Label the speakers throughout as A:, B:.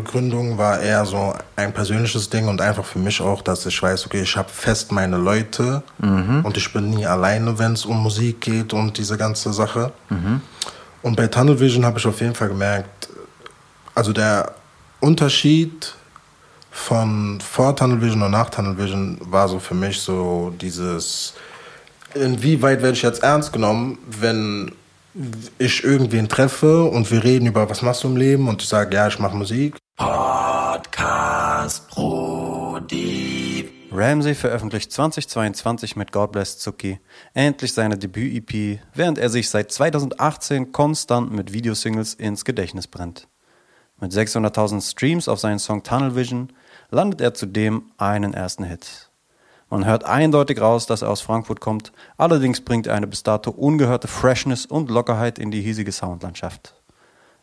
A: Labelgründung war eher so ein persönliches Ding und einfach für mich auch, dass ich weiß, okay, ich habe fest meine Leute
B: Mhm.
A: und ich bin nie alleine, wenn es um Musik geht und diese ganze Sache. Und bei Tunnel Vision habe ich auf jeden Fall gemerkt, also der Unterschied von vor Tunnel Vision und nach Tunnel Vision war so für mich so dieses, inwieweit werde ich jetzt ernst genommen, wenn ich irgendwen treffe und wir reden über, was machst du im Leben und ich sage, ja, ich mache Musik.
C: Podcast Brody.
B: Ramsey veröffentlicht 2022 mit God Bless Zucki endlich seine Debüt-EP, während er sich seit 2018 konstant mit Videosingles ins Gedächtnis brennt. Mit 600.000 Streams auf seinen Song Tunnel Vision landet er zudem einen ersten Hit. Man hört eindeutig raus, dass er aus Frankfurt kommt, allerdings bringt er eine bis dato ungehörte Freshness und Lockerheit in die hiesige Soundlandschaft.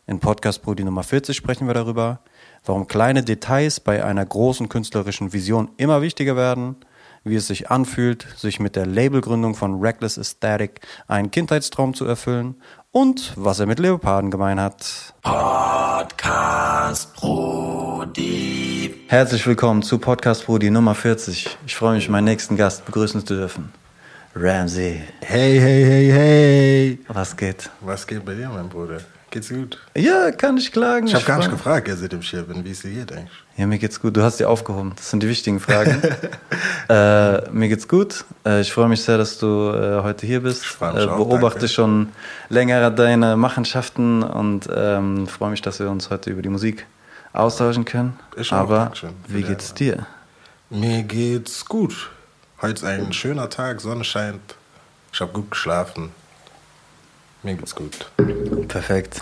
B: In Podcast Brudi Nummer 40 sprechen wir darüber, warum kleine Details bei einer großen künstlerischen Vision immer wichtiger werden, wie es sich anfühlt, sich mit der Labelgründung von Reckless Aesthetic einen Kindheitstraum zu erfüllen und was er mit Leoparden gemein hat.
C: Podcast Brody.
B: Herzlich willkommen zu Podcast Brudi Nummer 40. Ich freue mich, meinen nächsten Gast begrüßen zu dürfen. Ramsey,
A: Hey, hey, hey, hey.
B: was geht?
A: Was geht bei dir, mein Bruder? Geht's gut?
B: Ja, kann ich klagen.
A: Ich habe gar nicht gefragt, jetzt seitdem ich hier bin, wie es dir geht eigentlich.
B: Ja, mir geht's gut. Du hast die aufgehoben. Das sind die wichtigen Fragen. äh, mir geht's gut. Äh, ich freue mich sehr, dass du äh, heute hier bist.
A: Ich mich
B: äh,
A: auch,
B: beobachte
A: danke.
B: schon länger deine Machenschaften und ähm, freue mich, dass wir uns heute über die Musik austauschen können.
A: Ich auch,
B: Aber
A: für
B: wie geht's dir?
A: Mir geht's gut. Heute ist ein schöner Tag, Sonne scheint. Ich habe gut geschlafen. Mir geht's gut.
B: Perfekt.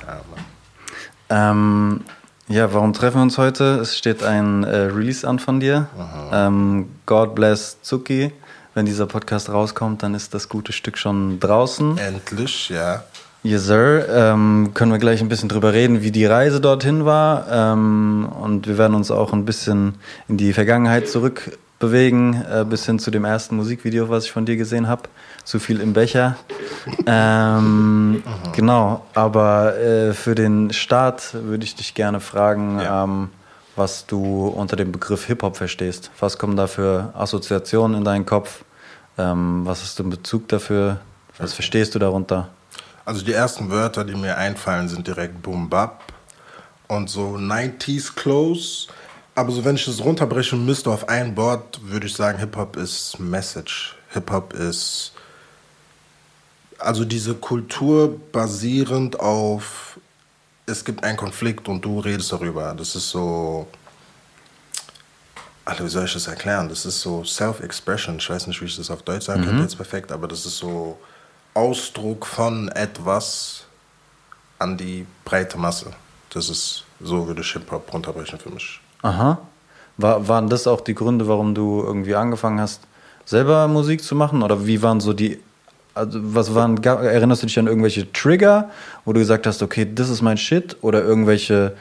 A: Ja.
B: Ähm, ja, warum treffen wir uns heute? Es steht ein äh, Release an von dir. Ähm, God Bless Zucki. Wenn dieser Podcast rauskommt, dann ist das gute Stück schon draußen.
A: Endlich, ja.
B: Yes, Sir. Ähm, können wir gleich ein bisschen drüber reden, wie die Reise dorthin war. Ähm, und wir werden uns auch ein bisschen in die Vergangenheit zurückbewegen, äh, bis hin zu dem ersten Musikvideo, was ich von dir gesehen habe. Zu viel im Becher. Ähm, genau, aber äh, für den Start würde ich dich gerne fragen,
A: Ja.
B: ähm, was du unter dem Begriff Hip-Hop verstehst. Was kommen da für Assoziationen in deinen Kopf? Ähm, was hast du in Bezug dafür? Was verstehst du darunter?
A: Also die ersten Wörter, die mir einfallen, sind direkt Boom Bap und so 90s Clothes. Aber so wenn ich es runterbrechen müsste auf ein Wort, würde ich sagen, Hip-Hop ist Message. Hip-Hop ist also diese Kultur basierend auf es gibt einen Konflikt und du redest darüber. Das ist so Alter, wie soll ich das erklären? Das ist so Self-Expression. Ich weiß nicht, wie ich das auf Deutsch sagen könnte jetzt perfekt, aber das ist so Ausdruck von etwas an die breite Masse. Das ist, so würde ich Hip-Hop runterbrechen für mich.
B: Aha. War, waren das auch die Gründe, warum du irgendwie angefangen hast, selber Musik zu machen? Oder wie waren so die, also was waren, erinnerst du dich an irgendwelche Trigger, wo du gesagt hast, okay, das ist mein Shit? Oder irgendwelche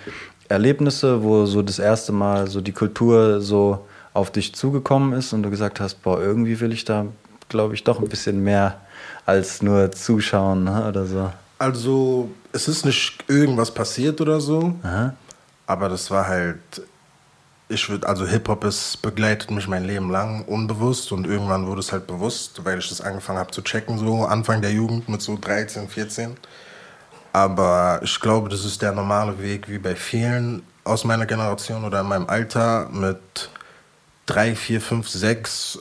B: Erlebnisse, wo so das erste Mal so die Kultur so auf dich zugekommen ist und du gesagt hast, boah, irgendwie will ich da, glaube ich, doch ein bisschen mehr als nur zuschauen ne, oder so.
A: Also, es ist nicht irgendwas passiert oder so,
B: Aha.
A: aber das war halt, ich würde, also Hip-Hop ist, begleitet mich mein Leben lang unbewusst und irgendwann wurde es halt bewusst, weil ich das angefangen habe zu checken, so Anfang der Jugend mit so 13, 14. Aber ich glaube, das ist der normale Weg, wie bei vielen aus meiner Generation oder in meinem Alter mit drei, vier, fünf, sechs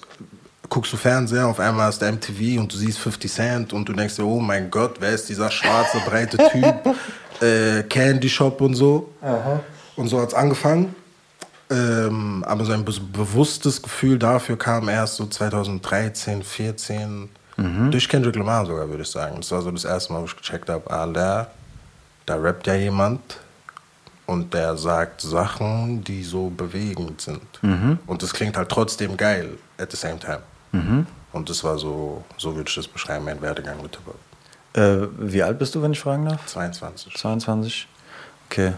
A: guckst du Fernseher, auf einmal ist der MTV und du siehst 50 Cent und du denkst dir, oh mein Gott, wer ist dieser schwarze, breite Typ? äh, Candy Shop und so. Und so hat es angefangen. Ähm, aber so ein be bewusstes Gefühl dafür kam erst so 2013, 14. Durch Kendrick Lamar sogar, würde ich sagen. Das war so das erste Mal, wo ich gecheckt habe, ah, da, da rappt ja jemand und der sagt Sachen, die so bewegend sind. Und das klingt halt trotzdem geil at the same time. Und das war so, so würde ich das beschreiben, mein Werdegang mit Hip-Hop.
B: Äh, wie alt bist du, wenn ich fragen darf?
A: 22.
B: 22? Okay.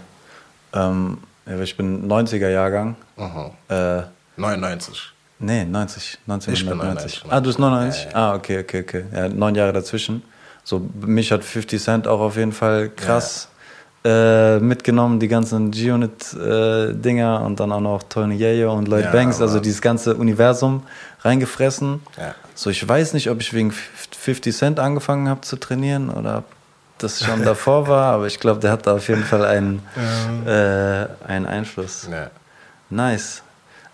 B: Ähm, ich bin 90er Jahrgang.
A: Mhm.
B: Äh,
A: 99.
B: nee, 90. 1990.
A: 99,
B: Ah, du bist 99?
A: Ja, ja.
B: Ah, okay, okay, okay. Ja, neun Jahre dazwischen. So, mich hat 50 Cent auch auf jeden Fall krass äh, mitgenommen, die ganzen G-Unit-Dinger und dann auch noch Tony Yayo und Lloyd Banks, also dieses ganze Universum reingefressen. So, ich weiß nicht, ob ich wegen 50 Cent angefangen habe zu trainieren oder das schon davor war, aber ich glaube, der hat da auf jeden Fall einen, äh, einen Einfluss.
A: Ja.
B: Nice.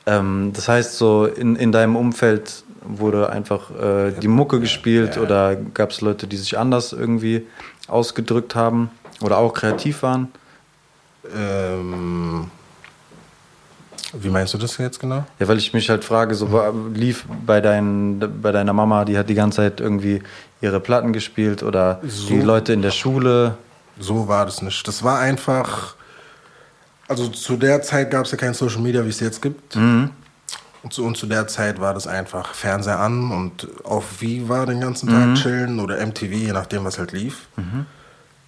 B: Ähm, das heißt, so in, in deinem Umfeld wurde einfach äh, die Mucke gespielt
A: ja.
B: oder gab es Leute, die sich anders irgendwie ausgedrückt haben oder auch kreativ waren?
A: Ähm, wie meinst du das jetzt genau?
B: Ja, weil ich mich halt frage, so lief bei, dein, bei deiner Mama, die hat die ganze Zeit irgendwie ihre Platten gespielt oder
A: So.
B: die Leute in der Schule.
A: So war das nicht. Das war einfach. Also zu der Zeit gab es ja kein Social Media, wie es jetzt gibt. Und, zu, und zu der Zeit war das einfach Fernseher an und auf Viva den ganzen Tag chillen oder MTV, je nachdem, was halt lief.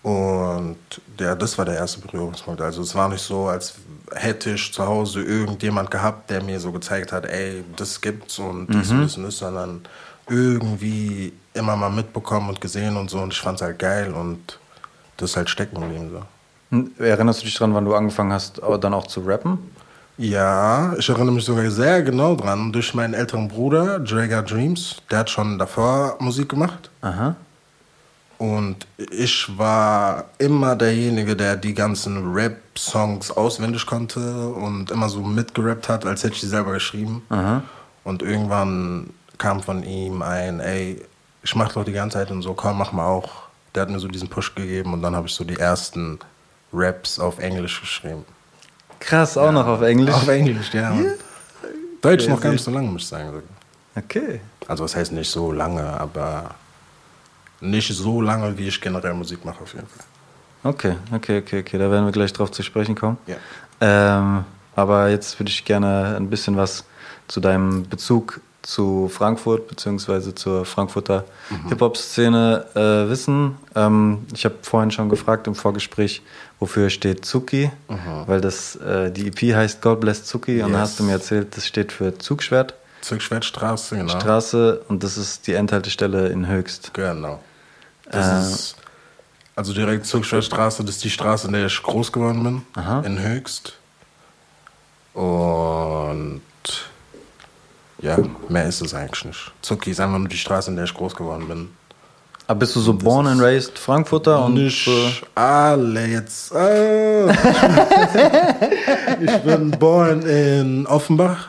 A: Und ja, das war der erste Berührungspunkt. Also es war nicht so, als hätte ich zu Hause irgendjemand gehabt, der mir so gezeigt hat, ey, das gibt's und dies und das und das, sondern irgendwie immer mal mitbekommen und gesehen und so. Und ich fand's halt geil und das ist halt stecken geblieben so.
B: Hm, Erinnerst du dich dran, wann du angefangen hast, au- dann auch zu rappen?
A: Ja, ich erinnere mich sogar sehr genau dran. Durch meinen älteren Bruder, Draga Dreams, der hat schon davor Musik gemacht.
B: Aha.
A: Und ich war immer derjenige, der die ganzen Rap-Songs auswendig konnte und immer so mitgerappt hat, als hätte ich die selber geschrieben. Und irgendwann kam von ihm ein, ey, ich mach doch die ganze Zeit und so, komm, mach mal auch. Der hat mir so diesen Push gegeben und dann habe ich so die ersten Raps auf Englisch geschrieben.
B: Krass, auch noch auf Englisch.
A: Auf Englisch, ja. Mann. Deutsch noch gar nicht so lange, muss ich sagen.
B: Okay.
A: Also was heißt nicht so lange, aber nicht so lange, wie ich generell Musik mache auf jeden Fall.
B: Okay, okay, okay, okay. Da werden wir gleich drauf zu sprechen kommen.
A: Ja.
B: Ähm, aber jetzt würde ich gerne ein bisschen was zu deinem Bezug zu Frankfurt beziehungsweise zur Frankfurter Hip-Hop-Szene äh, wissen. Ähm, ich habe vorhin schon gefragt im Vorgespräch, wofür steht Zuki, weil das äh, die EP heißt God Bless Zuki und dann
A: Yes.
B: hast du mir erzählt, das steht für Zugschwert
A: Zugschwertstraße, genau.
B: Straße und das ist die Endhaltestelle in Höchst.
A: Genau. Das
B: Äh.
A: ist also direkt Zugschwertstraße, das ist die Straße, in der ich groß geworden bin,
B: Aha.
A: in Höchst. Und ja, mehr ist es eigentlich nicht. Zucki ist einfach nur die Straße, in der ich groß geworden bin.
B: Aber bist du so born and raised Frankfurter und
A: nicht alle jetzt. Ah. ich bin born in Offenbach.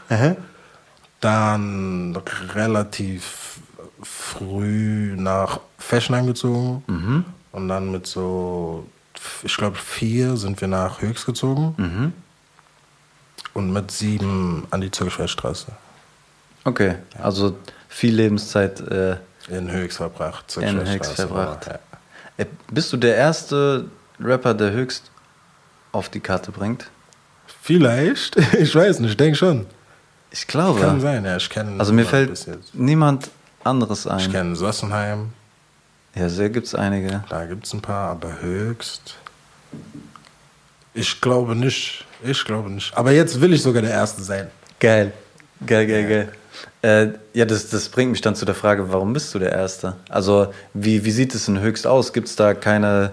A: Dann relativ früh nach Fessenheim gezogen. Und dann mit so, ich glaube, vier sind wir nach Höchst gezogen. Und mit sieben an die Zürcherstraße.
B: Okay, also viel Lebenszeit äh,
A: In Höchst verbracht.
B: in Höchst verbracht.
A: Ja.
B: Äh, Bist du der erste Rapper, der Höchst auf die Karte bringt?
A: Vielleicht. Ich weiß nicht, ich denke schon.
B: Ich glaube.
A: Kann sein, ja. Ich kenne
B: Also mir fällt niemand anderes
A: Ich
B: ein.
A: kenne Sossenheim,
B: Ja, sehr gibt es einige.
A: da gibt es ein paar, aber höchst. Ich glaube nicht. Ich glaube nicht. Aber jetzt will ich sogar der Erste sein.
B: Geil. Geil, geil, geil. Äh, ja, das, das bringt mich dann zu der Frage, warum bist du der Erste? Also, wie, wie sieht es in Höchst aus? Gibt es da keine,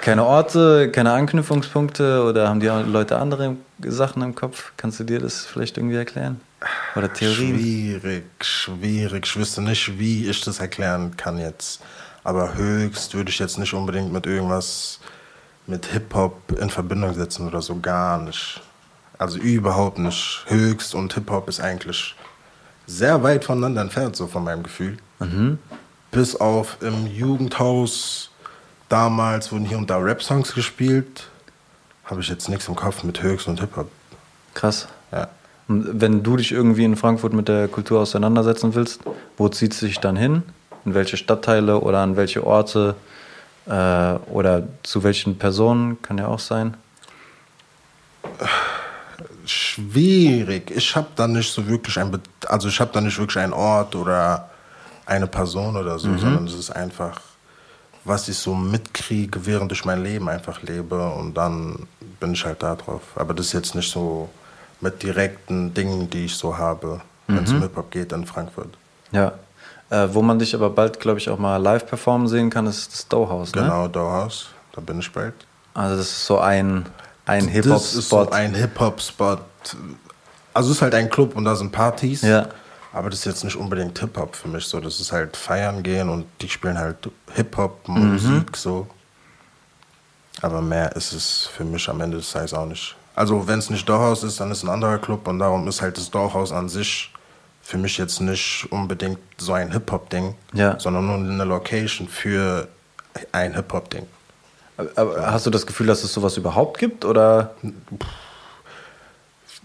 B: keine Orte, keine Anknüpfungspunkte oder haben die Leute andere Sachen im Kopf? Kannst du dir das vielleicht irgendwie erklären? Oder Theorien?
A: Schwierig, schwierig. Ich wüsste nicht, wie ich das erklären kann jetzt. Aber höchst würde ich jetzt nicht unbedingt mit irgendwas mit Hip-Hop in Verbindung setzen oder so. Gar nicht. Also überhaupt nicht. Höchst und Hip-Hop ist eigentlich sehr weit voneinander entfernt, so von meinem Gefühl. Bis auf im Jugendhaus damals wurden hier und da Rap-Songs gespielt. Habe ich jetzt nichts im Kopf mit Höchst und Hip-Hop.
B: Krass.
A: Ja.
B: Und wenn du dich irgendwie in Frankfurt mit der Kultur auseinandersetzen willst, wo zieht es dich dann hin? In welche Stadtteile oder an welche Orte äh, oder zu welchen Personen kann ja auch sein?
A: Schwierig. Ich habe da nicht so wirklich ein, also ich habe da nicht wirklich einen Ort oder eine Person oder so, sondern es ist einfach, was ich so mitkriege, während ich mein Leben einfach lebe und dann bin ich halt da drauf. Aber das ist jetzt nicht so mit direkten Dingen, die ich so habe, wenn es um Hip-Hop geht in Frankfurt.
B: Ja. Äh, wo man dich aber bald, glaube ich, auch mal live performen sehen kann, ist das Doughouse, ne?
A: Genau, Dauhaus, da bin ich bald.
B: Also das ist so ein, ein
A: ist so
B: Hip-Hop-Spot.
A: ein Hip-Hop-Spot. Also es ist halt ein Club und da sind Partys.
B: Ja.
A: Aber das ist jetzt nicht unbedingt Hip-Hop für mich. So, das ist halt feiern gehen und die spielen halt Hip-Hop-Musik so. Aber mehr ist es für mich am Ende des Tages auch nicht. Also wenn es nicht Dorhaus ist, dann ist ein anderer Club und darum ist halt das Dorhaus an sich für mich jetzt nicht unbedingt so ein Hip-Hop-Ding,
B: Ja.
A: sondern nur eine Location für ein Hip-Hop-Ding.
B: Aber hast du das Gefühl, dass es sowas überhaupt gibt? Oder?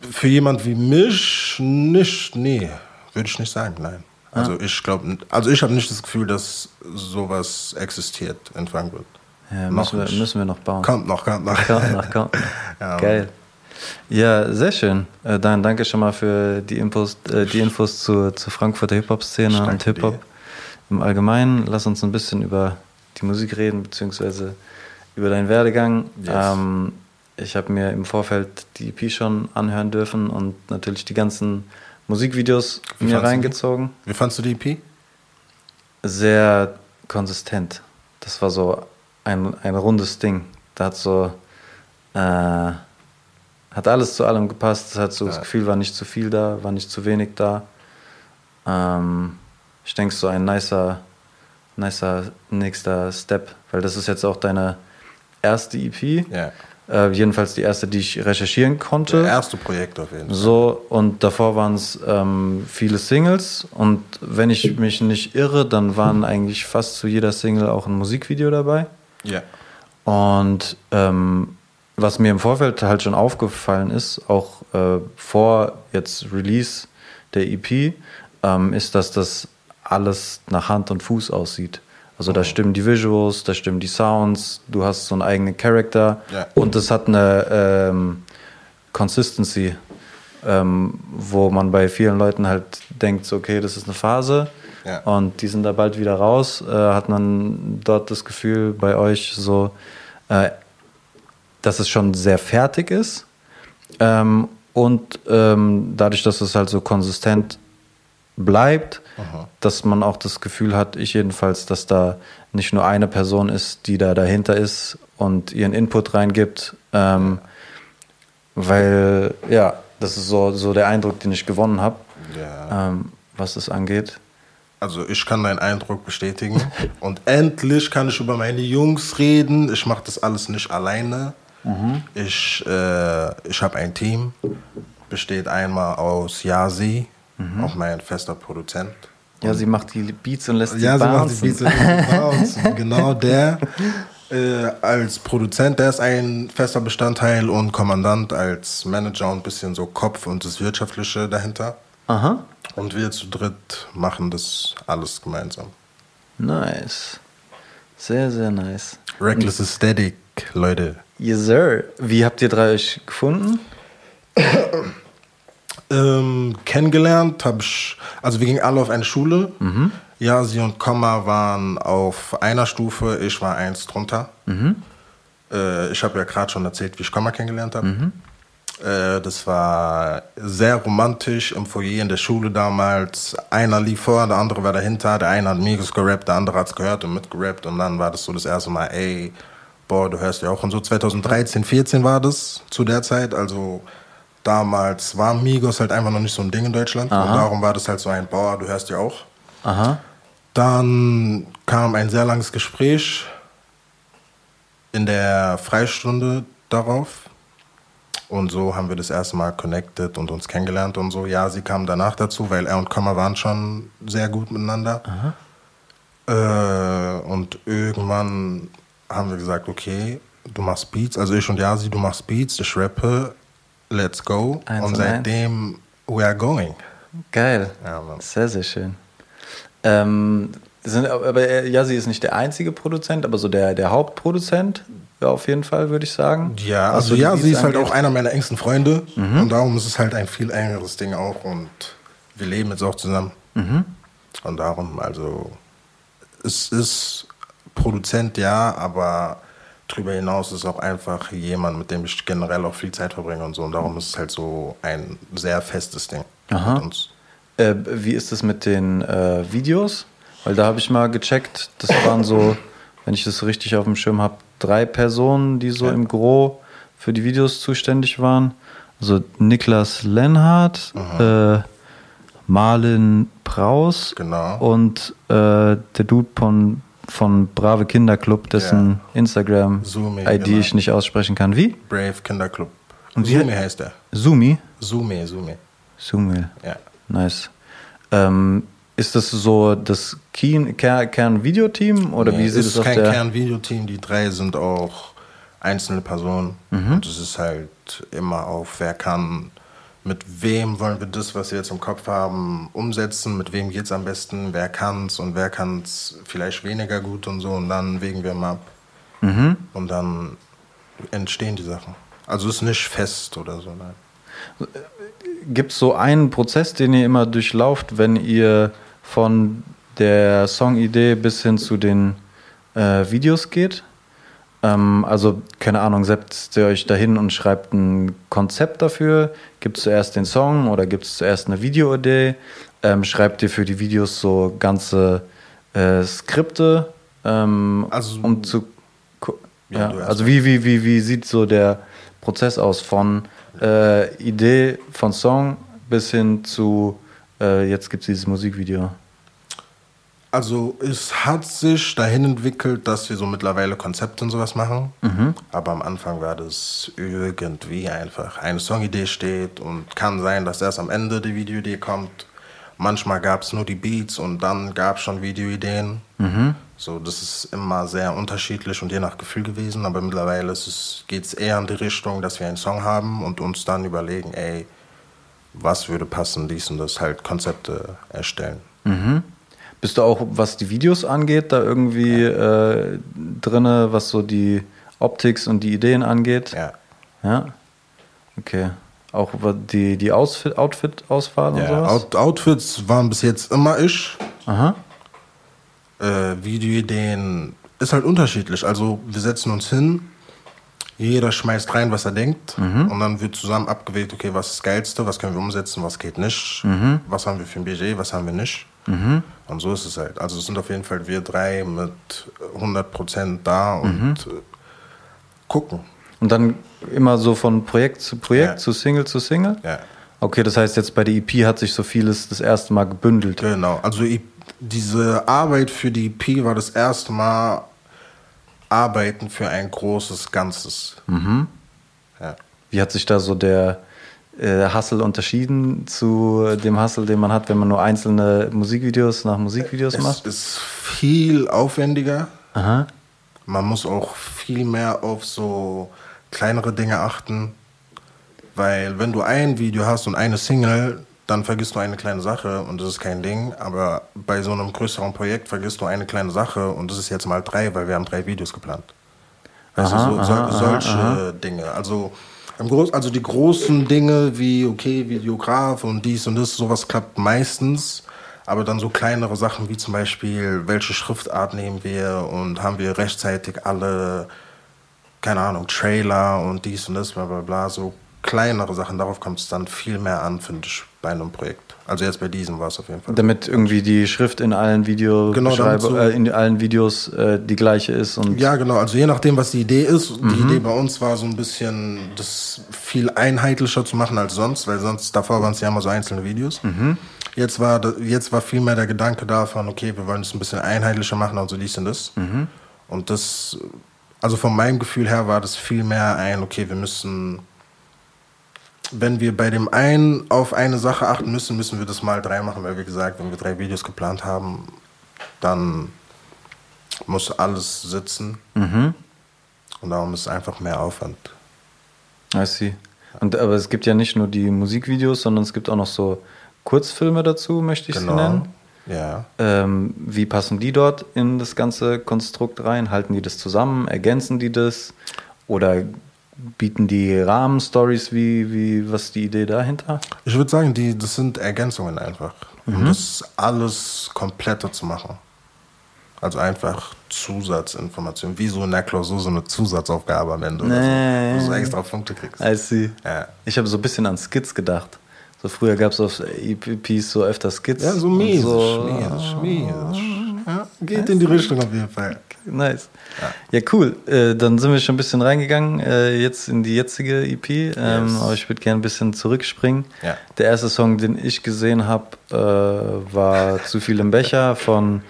A: Für jemand wie mich nicht, nee, würde ich nicht sagen, nein. Also ich glaube, also ich habe nicht das Gefühl, dass sowas existiert in Frankfurt.
B: Ja, müssen, wir, müssen wir noch bauen.
A: Kommt noch, kommt noch.
B: Kommt noch, kommt noch.
A: Ja.
B: Geil. Ja, sehr schön. Äh, dann danke schon mal für die Infos, äh, die Infos zur, zur Frankfurter Hip-Hop-Szene und Hip-Hop im Allgemeinen. Lass uns ein bisschen über die Musik reden, beziehungsweise über deinen Werdegang.
A: Yes.
B: Ähm, ich habe mir im Vorfeld die EP schon anhören dürfen und natürlich die ganzen Musikvideos
A: Wie
B: mir reingezogen.
A: Wie fandst du die EP?
B: Sehr konsistent. Das war so ein, ein rundes Ding. Da hat so äh, hat alles zu allem gepasst. Es hat so das
A: Ja.
B: Gefühl, war nicht zu viel da, war nicht zu wenig da. Ähm, ich denke, so ein nicer, nicer nächster Step, weil das ist jetzt auch deine erste EP.
A: Ja.
B: Äh, jedenfalls die erste, die ich recherchieren konnte.
A: Das erste Projekt auf jeden Fall.
B: So, und davor waren es ähm, viele Singles. Und wenn ich mich nicht irre, dann waren eigentlich fast zu jeder Single auch ein Musikvideo dabei.
A: Ja.
B: Und ähm, was mir im Vorfeld halt schon aufgefallen ist, auch äh, vor jetzt Release der EP, ähm, ist, dass das alles nach Hand und Fuß aussieht. Also da stimmen die Visuals, da stimmen die Sounds, du hast so einen eigenen Charakter
A: Ja.
B: und es hat eine ähm, Consistency, ähm, wo man bei vielen Leuten halt denkt, okay, das ist eine Phase.
A: Ja.
B: und die sind da bald wieder raus, äh, hat man dort das Gefühl bei euch so, äh, dass es schon sehr fertig ist. Ähm, und ähm, dadurch, dass es halt so konsistent bleibt, dass man auch das Gefühl hat, ich jedenfalls, dass da nicht nur eine Person ist, die da dahinter ist und ihren Input reingibt, ähm, weil ja, das ist so, so der Eindruck, den ich gewonnen habe,
A: Ja.
B: ähm, was das angeht.
A: Also ich kann deinen Eindruck bestätigen. Und endlich kann ich über meine Jungs reden. Ich mache das alles nicht alleine. Ich, äh, ich habe ein Team. Besteht einmal aus Yasi, auch mein fester Produzent.
B: Ja, sie macht die Beats und lässt die
A: Ja, sie macht
B: bouncen.
A: die Beats und die Bounce. Genau der äh, als Produzent, der ist ein fester Bestandteil und Kommandant als Manager und ein bisschen so Kopf und das Wirtschaftliche dahinter.
B: Aha,
A: Und wir zu dritt machen das alles gemeinsam.
B: nice. Sehr, sehr nice.
A: Reckless Aesthetic, Leute.
B: Yes, sir. Wie habt ihr drei euch gefunden?
A: Ähm, kennengelernt habe ich, also wir gingen alle auf eine Schule. Ja, sie und Komma waren auf einer Stufe, ich war eins drunter. Äh, ich habe ja gerade schon erzählt, wie ich Komma kennengelernt habe. Äh, das war sehr romantisch im Foyer in der Schule damals. Einer lief vor, der andere war dahinter. Der eine hat Migos gerappt, der andere hat es gehört und mitgerappt. Und dann war das so das erste Mal, ey, boah, du hörst ja auch. Und so 2013, 14 war das zu der Zeit. Also damals war Migos halt einfach noch nicht so ein Ding in Deutschland. Und darum war das halt so ein, boah, du hörst ja auch.
B: Aha.
A: Dann kam ein sehr langes Gespräch in der Freistunde darauf. Und so haben wir das erste Mal connected und uns kennengelernt und so. Ja, sie kam danach dazu, weil er und Komma waren schon sehr gut miteinander. Äh, und irgendwann haben wir gesagt, okay, du machst Beats, also ich und Yasi, du machst Beats, ich rappe, let's go.
B: Eins
A: und seitdem, we are going.
B: Geil.
A: Ja.
B: Sehr, sehr schön. Ähm, sind, aber er- Yassi ist nicht der einzige Produzent, aber so der, der Hauptproduzent, ja, auf jeden Fall, würde ich sagen.
A: Ja, also
B: so die
A: ja, sie
B: Beats
A: ist halt auch einer meiner engsten Freunde und darum ist es halt ein viel engeres Ding auch und wir leben jetzt auch zusammen. Und darum, also es ist Produzent, ja, aber darüber hinaus ist auch einfach jemand, mit dem ich generell auch viel Zeit verbringe und so und darum ist es halt so ein sehr festes Ding
B: Aha.
A: mit uns.
B: Äh, wie ist es mit den äh, Videos? Weil da habe ich mal gecheckt, das waren so, wenn ich das richtig auf dem Schirm habe, drei Personen, die so
A: Ja.
B: im Gro für die Videos zuständig waren. Also Niklas Lenhardt, äh, Marlin Praus
A: Genau.
B: und äh, der Dude von, von Brave Kinderclub, dessen Instagram-ID
A: Zoomi,
B: ich
A: genau.
B: nicht aussprechen kann. Wie?
A: Brave Kinderclub.
B: Und wie-
A: Sumi heißt der.
B: Sumi?
A: Sumi, Sumi.
B: Sumil.
A: Ja.
B: Nice. Ähm, ist das so das Kern- Ker- Kern-Videoteam oder
A: Nee,
B: wie
A: es
B: sieht
A: ist
B: es auf
A: kein. Kernvideoteam, die drei sind auch einzelne Personen. Und es ist halt immer auf, wer kann, mit wem wollen wir das, was wir jetzt im Kopf haben, umsetzen, mit wem geht es am besten, wer kann es und wer kann es vielleicht weniger gut und so. Und dann wägen wir mal ab. Und dann entstehen die Sachen. Also es ist nicht fest oder so, nein.
B: Gibt es so einen Prozess, den ihr immer durchlauft, wenn ihr von der Songidee bis hin zu den äh, Videos geht? Ähm, also, keine Ahnung, setzt ihr euch dahin und schreibt ein Konzept dafür? Gibt es zuerst den Song oder gibt es zuerst eine Videoidee? Ähm, schreibt ihr für die Videos so ganze äh, Skripte, ähm,
A: Also-
B: um zu.
A: Ja,
B: Ja, also wie, wie, wie, wie sieht so der Prozess aus von äh, Idee von Song bis hin zu äh, jetzt gibt es dieses Musikvideo?
A: Also es hat sich dahin entwickelt, dass wir so mittlerweile Konzepte und sowas machen. Aber am Anfang war das irgendwie einfach. Eine Songidee steht und kann sein, dass erst am Ende die Videoidee kommt. Manchmal gab es nur die Beats und dann gab es schon Videoideen. So, das ist immer sehr unterschiedlich und je nach Gefühl gewesen. Aber mittlerweile geht es eher in die Richtung, dass wir einen Song haben und uns dann überlegen, ey, was würde passen, dies und das, halt Konzepte erstellen.
B: Bist du auch, was die Videos angeht, da irgendwie äh, drinne, was so die Optics und die Ideen angeht?
A: Ja.
B: Ja? Okay. Auch die, die Outfit-Auswahl und
A: Ja,
B: sowas?
A: Out Outfits waren bis jetzt immer ich.
B: Aha.
A: Äh, Videoideen ist halt unterschiedlich. Also wir setzen uns hin, jeder schmeißt rein, was er denkt. Und dann wird zusammen abgewägt, okay, was ist das Geilste, was können wir umsetzen, was geht nicht, was haben wir für ein Budget, was haben wir nicht. Und so ist es halt. Also es sind auf jeden Fall wir drei mit 100% da und äh, gucken.
B: Und dann immer so von Projekt zu Projekt,
A: Ja.
B: zu Single zu Single?
A: Ja.
B: Okay, das heißt jetzt bei der EP hat sich so vieles das erste Mal gebündelt.
A: Genau, also ich, diese Arbeit für die EP war das erste Mal Arbeiten für ein großes Ganzes. Ja.
B: Wie hat sich da so der äh, Hustle unterschieden zu dem Hustle, den man hat, wenn man nur einzelne Musikvideos nach Musikvideos
A: Es
B: macht?
A: ist viel aufwendiger.
B: Aha.
A: Man muss auch viel mehr auf so kleinere Dinge achten. Weil wenn du ein Video hast und eine Single, dann vergisst du eine kleine Sache und das ist kein Ding. Aber bei so einem größeren Projekt vergisst du eine kleine Sache und das ist jetzt mal drei, weil wir haben drei Videos geplant. Weißt
B: Aha,
A: du, so,
B: aha,
A: so,
B: aha,
A: solche Dinge. Also, also die großen Dinge wie, okay, Videograf und dies und das, sowas klappt meistens. Aber dann so kleinere Sachen wie zum Beispiel, welche Schriftart nehmen wir und haben wir rechtzeitig alle, keine Ahnung, Trailer und dies und das, bla bla bla. So kleinere Sachen, darauf kommt es dann viel mehr an, finde ich, bei einem Projekt. Also jetzt bei diesem war es auf jeden Fall.
B: Damit irgendwie die Schrift in allen, Video
A: Genau, so-
B: äh, in allen Videos äh, die gleiche ist und
A: Ja, genau. Also je nachdem, was die Idee ist. Die Idee bei uns war so ein bisschen, das viel einheitlicher zu machen als sonst, weil sonst davor waren es ja immer so einzelne Videos. Jetzt war jetzt war viel mehr der Gedanke davon, okay, wir wollen es ein bisschen einheitlicher machen und so dies und das. Und das, also von meinem Gefühl her war das viel mehr ein, okay, wir müssen, wenn wir bei dem einen auf eine Sache achten müssen, müssen wir das mal drei machen, weil wie gesagt, wenn wir drei Videos geplant haben, dann muss alles sitzen. Und darum ist es einfach mehr Aufwand.
B: I see. Und, aber es gibt ja nicht nur die Musikvideos, sondern es gibt auch noch so Kurzfilme dazu, möchte ich sie nennen.
A: Ja.
B: Ähm, wie passen die dort in das ganze Konstrukt rein? Halten die das zusammen? Ergänzen die das? Oder bieten die Rahmenstories? Wie, wie, was ist die Idee dahinter?
A: Ich würde sagen, die, das sind Ergänzungen einfach. Um das alles kompletter zu machen. Also einfach Zusatzinformationen. Wie so in der Klausur so eine Zusatzaufgabe am Ende. Oder
B: Nee.
A: so, wo du extra Punkte kriegst.
B: I see.
A: Ja.
B: Ich habe so ein bisschen an Skits gedacht. So früher gab es auf EPs so öfter Skits.
A: Ja, so mäßig,
B: so.
A: mäßig, mäßig. Ja, geht in die Richtung auf jeden Fall.
B: nice. Ja, cool. Äh, dann sind wir schon ein bisschen reingegangen, äh, jetzt in die jetzige EP. Ähm,
A: Yes.
B: Aber ich würde gerne ein bisschen zurückspringen.
A: Ja.
B: Der erste Song, den ich gesehen habe, äh, war Zu viel im Becher von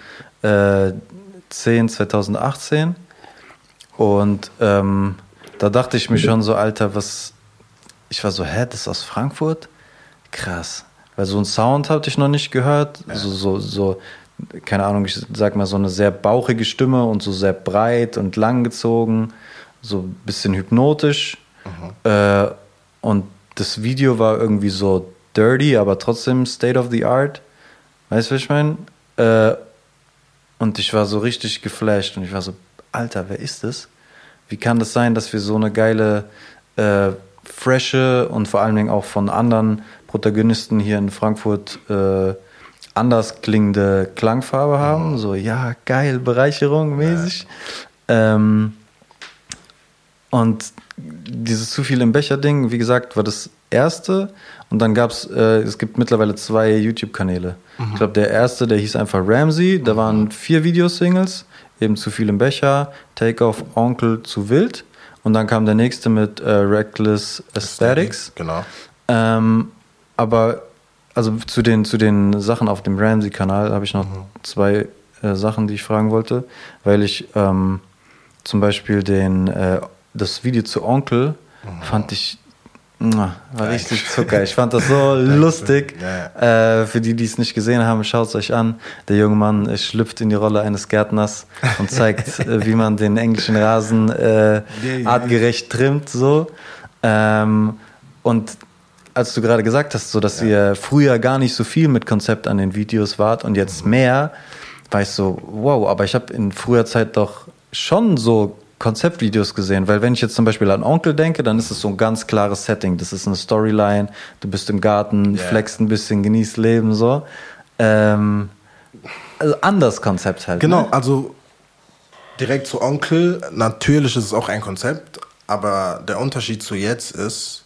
B: äh, 10 2018. Und ähm, da dachte ich mir schon so, Alter, was. Ich war so, hä, das ist aus Frankfurt? Krass. Weil so einen Sound hatte ich noch nicht gehört. So, so, so, keine Ahnung, ich sag mal, so eine sehr bauchige Stimme und so sehr breit und langgezogen, so ein bisschen hypnotisch. Äh, und das Video war irgendwie so dirty, aber trotzdem State of the Art. Weißt du, was ich meine? Äh, und ich war so richtig geflasht und ich war so, Alter, wer ist das? Wie kann das sein, dass wir so eine geile, äh, frische und vor allen Dingen auch von anderen Protagonisten hier in Frankfurt äh, anders klingende Klangfarbe haben? So, ja, geil, Bereicherung mäßig. Ähm, und dieses zu viel im Becher-Ding, wie gesagt, war das erste. Und dann gab es, äh, es gibt mittlerweile zwei YouTube-Kanäle. Ich glaube, der erste, der hieß einfach Ramsey. Da waren vier Videosingles, eben zu viel im Becher, Take Off Onkel zu wild. Und dann kam der nächste mit äh, Reckless Aesthetics.
A: Genau.
B: Ähm, aber also zu den, zu den Sachen auf dem Ramsey-Kanal habe ich noch zwei äh, Sachen, die ich fragen wollte, weil ich ähm, zum Beispiel den, äh, das Video zu Onkel fand ich war richtig Zucker. Ich fand das so lustig.
A: Ja,
B: Äh, für die, die es nicht gesehen haben, schaut es euch an. Der junge Mann äh, schlüpft in die Rolle eines Gärtners und zeigt, äh, wie man den englischen Rasen äh, artgerecht trimmt. So. Ähm, und als du gerade gesagt hast, so dass ihr früher gar nicht so viel mit Konzept an den Videos wart und jetzt mehr, war ich so, wow, aber ich habe in früher Zeit doch schon so Konzeptvideos gesehen, weil wenn ich jetzt zum Beispiel an Onkel denke, dann ist es so ein ganz klares Setting. Das ist eine Storyline, du bist im Garten,
A: Ja.
B: flexst ein bisschen, genießt Leben so. Ähm, also anders Konzept halt.
A: Genau,
B: Ne?
A: also direkt zu Onkel, natürlich ist es auch ein Konzept, aber der Unterschied zu jetzt ist,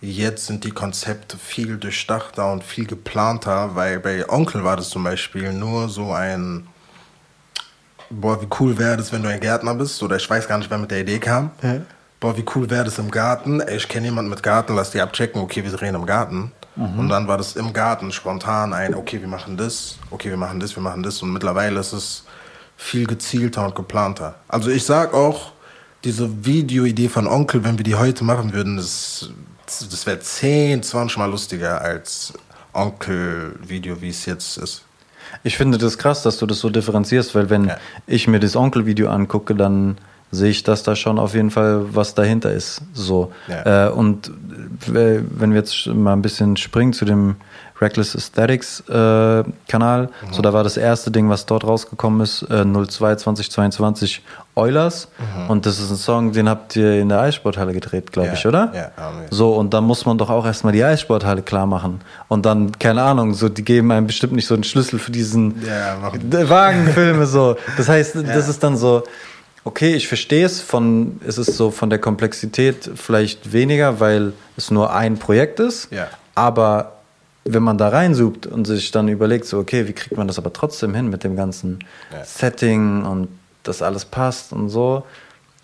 A: jetzt sind die Konzepte viel durchdachter und viel geplanter, weil bei Onkel war das zum Beispiel nur so ein, boah, wie cool wäre das, wenn du ein Gärtner bist, oder ich weiß gar nicht, wer mit der Idee kam. Boah, wie cool wäre das im Garten? Ey, ich kenne jemanden mit Garten, lass die abchecken, okay, wir drehen im Garten. Und dann war das im Garten spontan ein, okay, wir machen das, okay, wir machen das, wir machen das. Und mittlerweile ist es viel gezielter und geplanter. Also ich sag auch, diese Videoidee von Onkel, wenn wir die heute machen würden, das, das wäre 10, 20 Mal lustiger als Onkel-Video, wie es jetzt ist.
B: Ich finde das krass, dass du das so differenzierst, weil wenn
A: Ja.
B: ich mir das Onkel-Video angucke, dann sehe ich, dass da schon auf jeden Fall was dahinter ist. So.
A: Ja.
B: Äh, und äh, wenn wir jetzt mal ein bisschen springen zu dem Reckless Aesthetics äh, Kanal,
A: Mhm.
B: so da war das erste Ding, was dort rausgekommen ist, äh, 02 2022 Eulers. Und das ist ein Song, den habt ihr in der Eissporthalle gedreht, glaube
A: Mhm. Ja,
B: ich, oder?
A: ja, haben wir.
B: So, und dann muss man doch auch erstmal die Eissporthalle klar machen. Und dann, keine Ahnung, so, die geben einem bestimmt nicht so einen Schlüssel für diesen Wagenfilme so. Das heißt, das ist dann so, okay, ich verstehe es von, es ist so von der Komplexität vielleicht weniger, weil es nur ein Projekt ist.
A: Ja.
B: Aber wenn man da reinsucht und sich dann überlegt, so, okay, wie kriegt man das aber trotzdem hin mit dem ganzen
A: Ja.
B: Setting und das alles passt und so.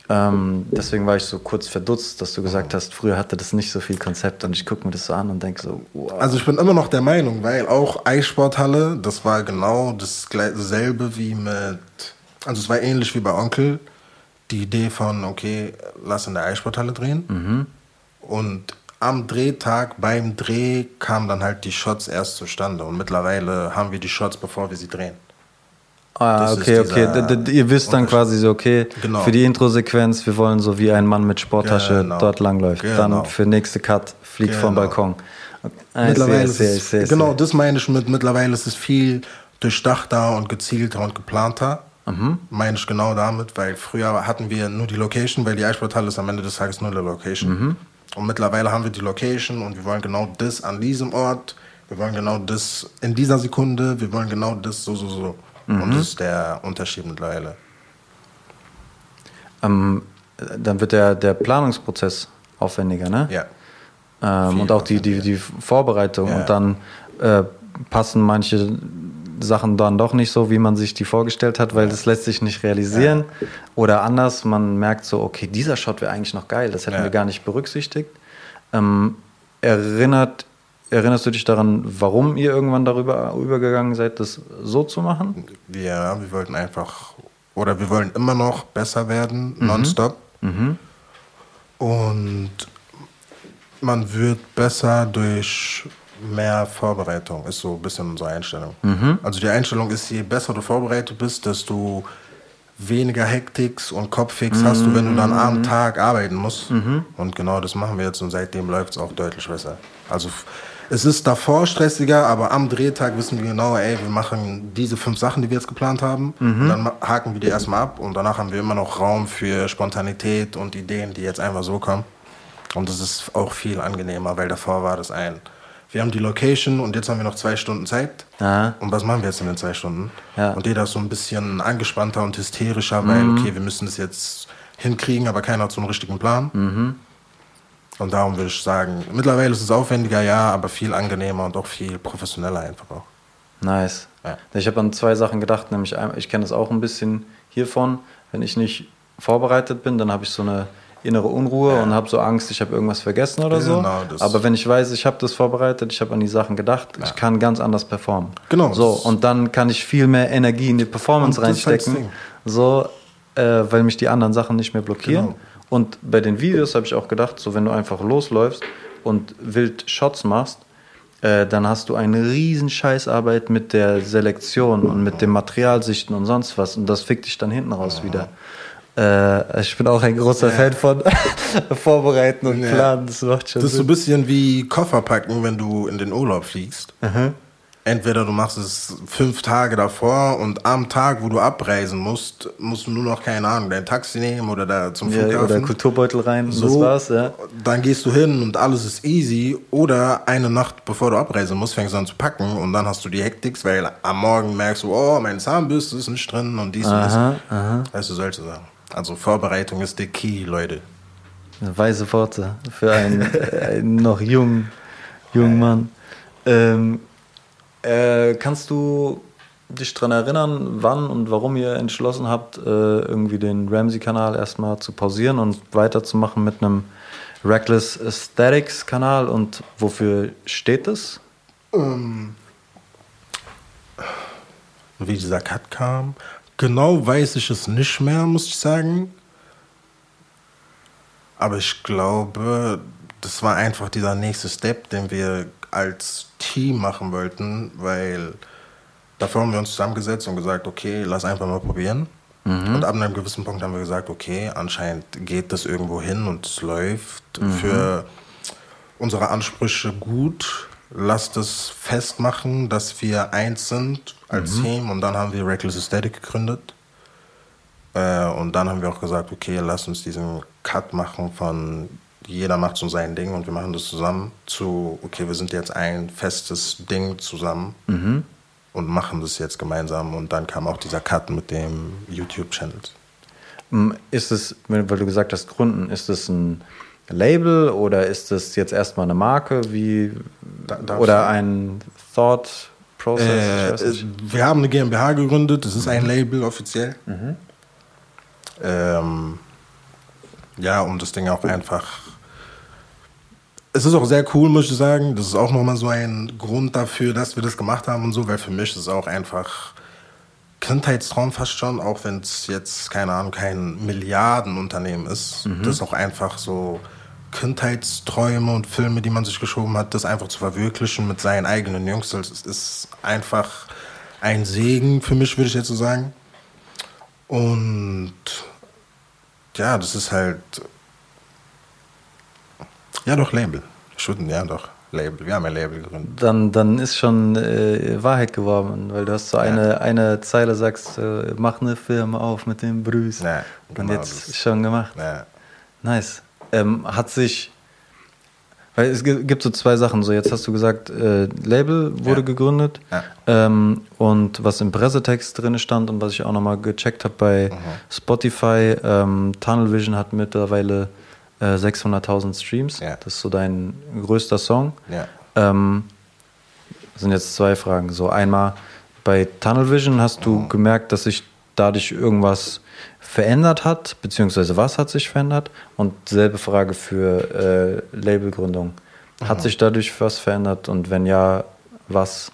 B: Ähm, deswegen war ich so kurz verdutzt, dass du gesagt hast, früher hatte das nicht so viel Konzept und ich gucke mir das so an und denke so, wow.
A: Also ich bin immer noch der Meinung, weil auch Eissporthalle, das war genau dasselbe wie mit, also es war ähnlich wie bei Onkel, die Idee von, okay, lass in der Eissporthalle drehen. Und am Drehtag, beim Dreh, kamen dann halt die Shots erst zustande. Und mittlerweile haben wir die Shots, bevor wir sie drehen.
B: Ah,
A: Das
B: okay, okay.
A: dieser
B: D- d- Ihr wisst dann quasi so, okay,
A: Genau.
B: für die Introsequenz, wir wollen so wie ein Mann mit Sporttasche
A: Genau.
B: dort langläuft.
A: Genau.
B: Dann für nächste Cut fliegt vom
A: Genau.
B: Balkon. Ah, ich
A: mittlerweile
B: ich
A: ist
B: ich sehe,
A: genau, das meine ich mit, mittlerweile ist es viel durchdachter und gezielter und geplanter.
B: Mhm.
A: Meine ich genau damit, weil früher hatten wir nur die Location, weil die Eissporthalle ist am Ende des Tages nur eine Location.
B: Mhm.
A: Und mittlerweile haben wir die Location und wir wollen genau das an diesem Ort, wir wollen genau das in dieser Sekunde, wir wollen genau das so, so, so.
B: Mhm.
A: Und das ist der Unterschied mittlerweile.
B: Ähm, dann wird der, der Planungsprozess aufwendiger, ne?
A: Ja.
B: Ähm, und auch die, die, die Vorbereitung.
A: Ja.
B: Und dann äh, passen manche Sachen dann doch nicht so, wie man sich die vorgestellt hat, weil das lässt sich nicht realisieren. Oder anders, man merkt so, okay, dieser Shot wäre eigentlich noch geil, das hätten
A: Ja.
B: wir gar nicht berücksichtigt. Ähm, erinnert, erinnerst du dich daran, warum ihr irgendwann darüber übergegangen seid, das so zu machen?
A: Wir, wir wollten einfach, oder wir wollen immer noch besser werden, nonstop. Und man wird besser durch mehr Vorbereitung, ist so ein bisschen unsere Einstellung. Also die Einstellung ist, je besser du vorbereitet bist, desto weniger Hektiks und Kopffix hast du, wenn du dann am Tag arbeiten musst. Und genau das machen wir jetzt und seitdem läuft es auch deutlich besser. Also es ist davor stressiger, aber am Drehtag wissen wir genau, ey, wir machen diese fünf Sachen, die wir jetzt geplant haben. Und dann haken wir die erstmal ab und danach haben wir immer noch Raum für Spontanität und Ideen, die jetzt einfach so kommen. Und das ist auch viel angenehmer, weil davor war das ein. Wir haben die Location und jetzt haben wir noch zwei Stunden Zeit.
B: Aha.
A: Und was machen wir jetzt in den zwei Stunden?
B: Ja.
A: Und jeder ist so ein bisschen angespannter und hysterischer, weil, okay, wir müssen das jetzt hinkriegen, aber keiner hat so einen richtigen Plan. Und darum würde ich sagen, mittlerweile ist es aufwendiger, ja, aber viel angenehmer und auch viel professioneller einfach auch.
B: Nice.
A: Ja.
B: Ich habe an zwei Sachen gedacht, nämlich ich kenne das auch ein bisschen hiervon. Wenn ich nicht vorbereitet bin, dann habe ich so eine innere Unruhe und habe so Angst, ich habe irgendwas vergessen oder so.
A: Genau, das-
B: Aber wenn ich weiß, ich habe das vorbereitet, ich habe an die Sachen gedacht, ich kann ganz anders performen.
A: Genau.
B: So, und dann kann ich viel mehr Energie in die Performance reinstecken. So, äh, weil mich die anderen Sachen nicht mehr blockieren.
A: Genau.
B: Und bei den Videos habe ich auch gedacht, so wenn du einfach losläufst und wild Shots machst, äh, dann hast du eine riesen Scheißarbeit mit der Selektion und mit dem Materialsichten und sonst was. Und das fickt dich dann hinten raus wieder. Äh, ich bin auch ein großer Fan von Vorbereiten und
A: Ja.
B: Planen. Das macht schon
A: Das ist so ein
B: Sinn.
A: bisschen wie Koffer packen, wenn du in den Urlaub fliegst. Entweder du machst es fünf Tage davor und am Tag, wo du abreisen musst, musst du nur noch, keine Ahnung, dein Taxi nehmen oder da zum
B: Ja,
A: Flughafen.
B: oder Kulturbeutel rein,
A: So,
B: das war's, ja.
A: Dann gehst du hin und alles ist easy. Oder eine Nacht bevor du abreisen musst, fängst du an zu packen und dann hast du die Hektik, weil am Morgen merkst du, oh, meine Zahnbürste ist nicht drin und dies und
B: Aha,
A: das. Weißt du, solche Sachen. Also Vorbereitung ist der Key, Leute.
B: Weise Worte für einen, einen noch jungen, jungen Mann. Ähm, äh, kannst du dich daran erinnern, wann und warum ihr entschlossen habt, äh, irgendwie den Ramsey-Kanal erstmal zu pausieren und weiterzumachen mit einem Reckless Aesthetics-Kanal und wofür steht das?
A: wie dieser Cut kam. Genau weiß ich es nicht mehr, muss ich sagen. Aber ich glaube, das war einfach dieser nächste Step, den wir als Team machen wollten, weil davor haben wir uns zusammengesetzt und gesagt, okay, lass einfach mal probieren. Und ab einem gewissen Punkt haben wir gesagt, okay, anscheinend geht das irgendwo hin und es läuft für unsere Ansprüche gut. Lass das festmachen, dass wir eins sind als Team und dann haben wir Reckless Aesthetic gegründet. Äh, und dann haben wir auch gesagt, okay, lass uns diesen Cut machen von jeder macht so sein Ding und wir machen das zusammen zu, okay, wir sind jetzt ein festes Ding zusammen und machen das jetzt gemeinsam. Und dann kam auch dieser Cut mit dem YouTube-Channel.
B: Mm, Ist es, weil du gesagt hast, Gründen, ist es ein Label oder ist es jetzt erstmal eine Marke wie
A: Da- darfst
B: oder ein Thought Process?
A: Äh, wir haben eine GmbH gegründet, das ist ein Label offiziell. Ähm, ja, um das Ding auch einfach. Es ist auch sehr cool, muss ich sagen. Das ist auch nochmal so ein Grund dafür, dass wir das gemacht haben und so, weil für mich ist es auch einfach Kindheitstraum fast schon, auch wenn es jetzt, keine Ahnung, kein Milliardenunternehmen ist. Das ist auch einfach so Kindheitsträume und Filme, die man sich geschoben hat, das einfach zu verwirklichen mit seinen eigenen Jungs. Das ist- einfach ein Segen für mich, würde ich jetzt so sagen. Und ja, das ist halt. Ja, doch, Label. Ich würde, ja, doch, Label. Wir haben ein Label gegründet.
B: Dann, dann ist schon äh, Wahrheit geworden, weil du hast so eine, eine Zeile sagst, äh, mach eine Firma auf mit dem Bruce.
A: Ja,
B: Und
A: genau,
B: jetzt
A: das-
B: schon gemacht.
A: Ja.
B: Nice. Ähm, hat sich, weil es gi- gibt so zwei Sachen. So jetzt hast du gesagt, äh, Label wurde
A: Ja.
B: gegründet
A: Ja.
B: ähm, und was im Pressetext drin stand und was ich auch nochmal gecheckt habe bei
A: Mhm.
B: Spotify, ähm, Tunnel Vision hat mittlerweile äh, 600.000 Streams.
A: Ja.
B: Das ist so dein größter Song. Ähm, das sind jetzt zwei Fragen. So einmal, Bei Tunnel Vision hast du gemerkt, dass sich dadurch irgendwas verändert hat, beziehungsweise was hat sich verändert? Und selbe Frage für äh, Labelgründung. Hat sich dadurch was verändert und wenn ja, was?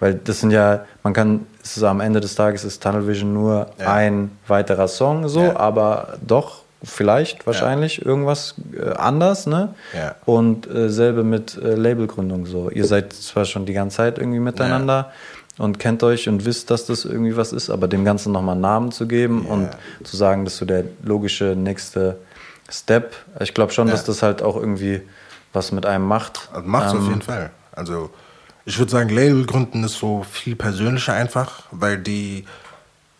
B: Weil das sind ja, man kann, es ist am Ende des Tages ist Tunnel Vision nur
A: Ja.
B: ein weiterer Song so,
A: Ja.
B: aber doch vielleicht wahrscheinlich irgendwas äh, anders, ne?
A: Ja.
B: Und äh, selbe mit äh, Labelgründung so. Ihr seid zwar schon die ganze Zeit irgendwie miteinander und kennt euch und wisst, dass das irgendwie was ist, aber dem Ganzen nochmal einen Namen zu geben
A: Ja.
B: und zu sagen, das ist so der logische nächste Step. Ich glaube schon,
A: Ja.
B: dass das halt auch irgendwie was mit einem macht.
A: Also macht's auf
B: Ähm,
A: jeden Fall. Also ich würde sagen, Label gründen ist so viel persönlicher einfach, weil die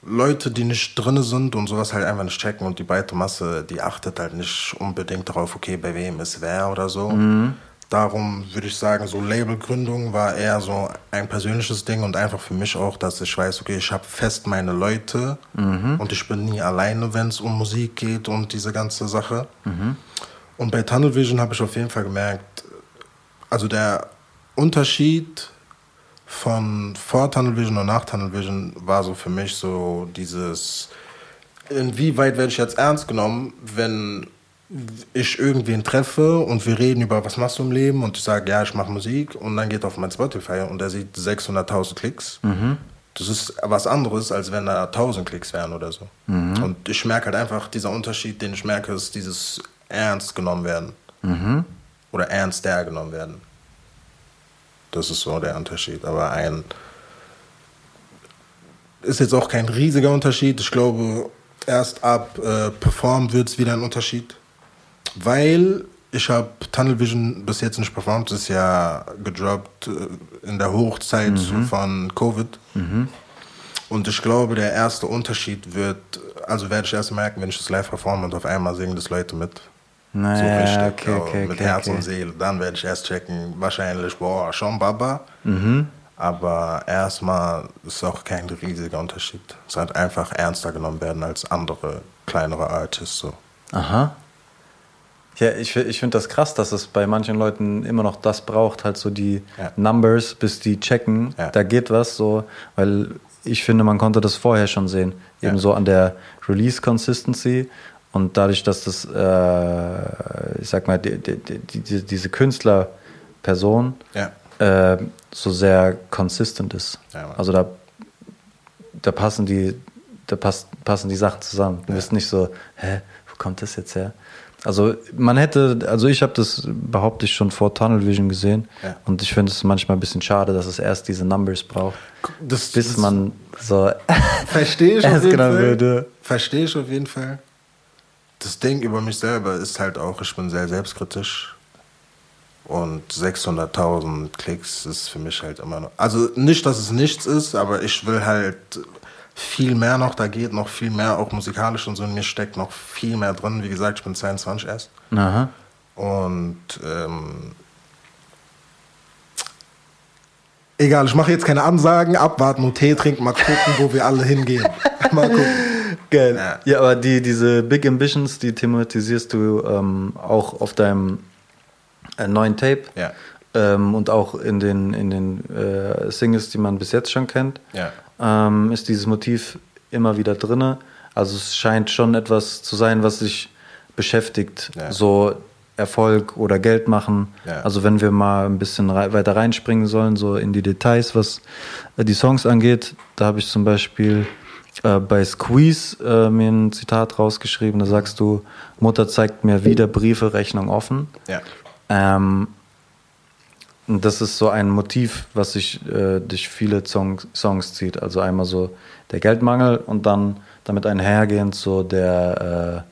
A: Leute, die nicht drinne sind und sowas halt einfach nicht checken und die breite Masse, die achtet halt nicht unbedingt darauf, okay, bei wem ist wer oder so. Darum würde ich sagen, so Labelgründung war eher so ein persönliches Ding und einfach für mich auch, dass ich weiß, okay, ich habe fest meine Leute und ich bin nie alleine, wenn es um Musik geht und diese ganze Sache. Und bei Tunnel Vision habe ich auf jeden Fall gemerkt, also der Unterschied von vor Tunnel Vision und nach Tunnel Vision war so für mich so dieses, inwieweit werde ich jetzt ernst genommen, wenn ich irgendwen treffe und wir reden über, was machst du im Leben und ich sage, ja, ich mache Musik und dann geht er auf mein Spotify und er sieht 600.000 Klicks. Das ist was anderes, als wenn da 1000 Klicks wären oder so. Und ich merke halt einfach, dieser Unterschied, den ich merke, ist dieses ernst genommen werden. Oder ernster genommen werden. Das ist so der Unterschied. Aber ein ist jetzt auch kein riesiger Unterschied. Ich glaube, erst ab äh, Perform wird es wieder ein Unterschied. Weil ich habe Tunnel Vision bis jetzt nicht performt. Das ist ja gedroppt äh, in der Hochzeit von Covid. Und ich glaube, der erste Unterschied wird, also werde ich erst merken, wenn ich das live performe und auf einmal singen das Leute mit.
B: Naja,
A: so richtig,
B: okay, okay,
A: mit
B: okay,
A: Herz und Seele. Dann werde ich erst checken, wahrscheinlich, boah, schon Baba.
B: Mhm.
A: Aber erstmal ist auch kein riesiger Unterschied. Es hat einfach ernster genommen werden als andere kleinere Artists. So.
B: Aha. Ja, ich, ich finde das krass, dass es bei manchen Leuten immer noch das braucht, halt so die
A: Ja.
B: Numbers, bis die checken,
A: Ja.
B: da geht was so, weil ich finde, man konnte das vorher schon sehen,
A: Ja.
B: eben so an der Release-Consistency und dadurch, dass das, äh, ich sag mal, die, die, die, die, diese Künstlerperson äh, so sehr consistent ist. Also da, da passen die, da passt, passen die Sachen zusammen. Du bist nicht so, hä, wo kommt das jetzt her? Also man hätte, also ich habe das behaupte ich schon vor Tunnel Vision gesehen
A: Ja.
B: und ich finde es manchmal ein bisschen schade, dass es erst diese Numbers braucht,
A: Das,
B: bis
A: das
B: man so
A: Verstehe ich auf jeden
B: genommen
A: Fall.
B: würde.
A: Verstehe ich auf jeden Fall. Das Ding über mich selber ist halt auch, ich bin sehr selbstkritisch. Und 600.000 Klicks ist für mich halt immer noch. Also nicht, dass es nichts ist, aber ich will halt viel mehr noch. Da geht noch viel mehr, auch musikalisch und so. In mir steckt noch viel mehr drin. Wie gesagt, ich bin 22 erst.
B: Aha.
A: Und ähm, egal, ich mache jetzt keine Ansagen, abwarten und Tee trinken, mal gucken, wo wir alle hingehen. Mal gucken.
B: Geil.
A: Ja.
B: Ja. aber die, diese Big Ambitions, die thematisierst du ähm, auch auf deinem äh, neuen Tape.
A: Ja.
B: Ähm, und auch in den, in den äh, Singles, die man bis jetzt schon kennt,
A: Ja.
B: Ähm, ist dieses Motiv immer wieder drinne. Also es scheint schon etwas zu sein, was sich beschäftigt.
A: Ja.
B: So Erfolg oder Geld machen.
A: Ja.
B: Also wenn wir mal ein bisschen rei weiter reinspringen sollen, so in die Details, was äh, die Songs angeht, da habe ich zum Beispiel äh, bei Squeeze äh, mir ein Zitat rausgeschrieben, da sagst du, Mutter zeigt mir wieder Briefe, Rechnung offen.
A: Ja.
B: Ähm, und das ist so ein Motiv, was sich äh, durch viele Song Songs zieht. Also einmal so der Geldmangel und dann damit einhergehend so der,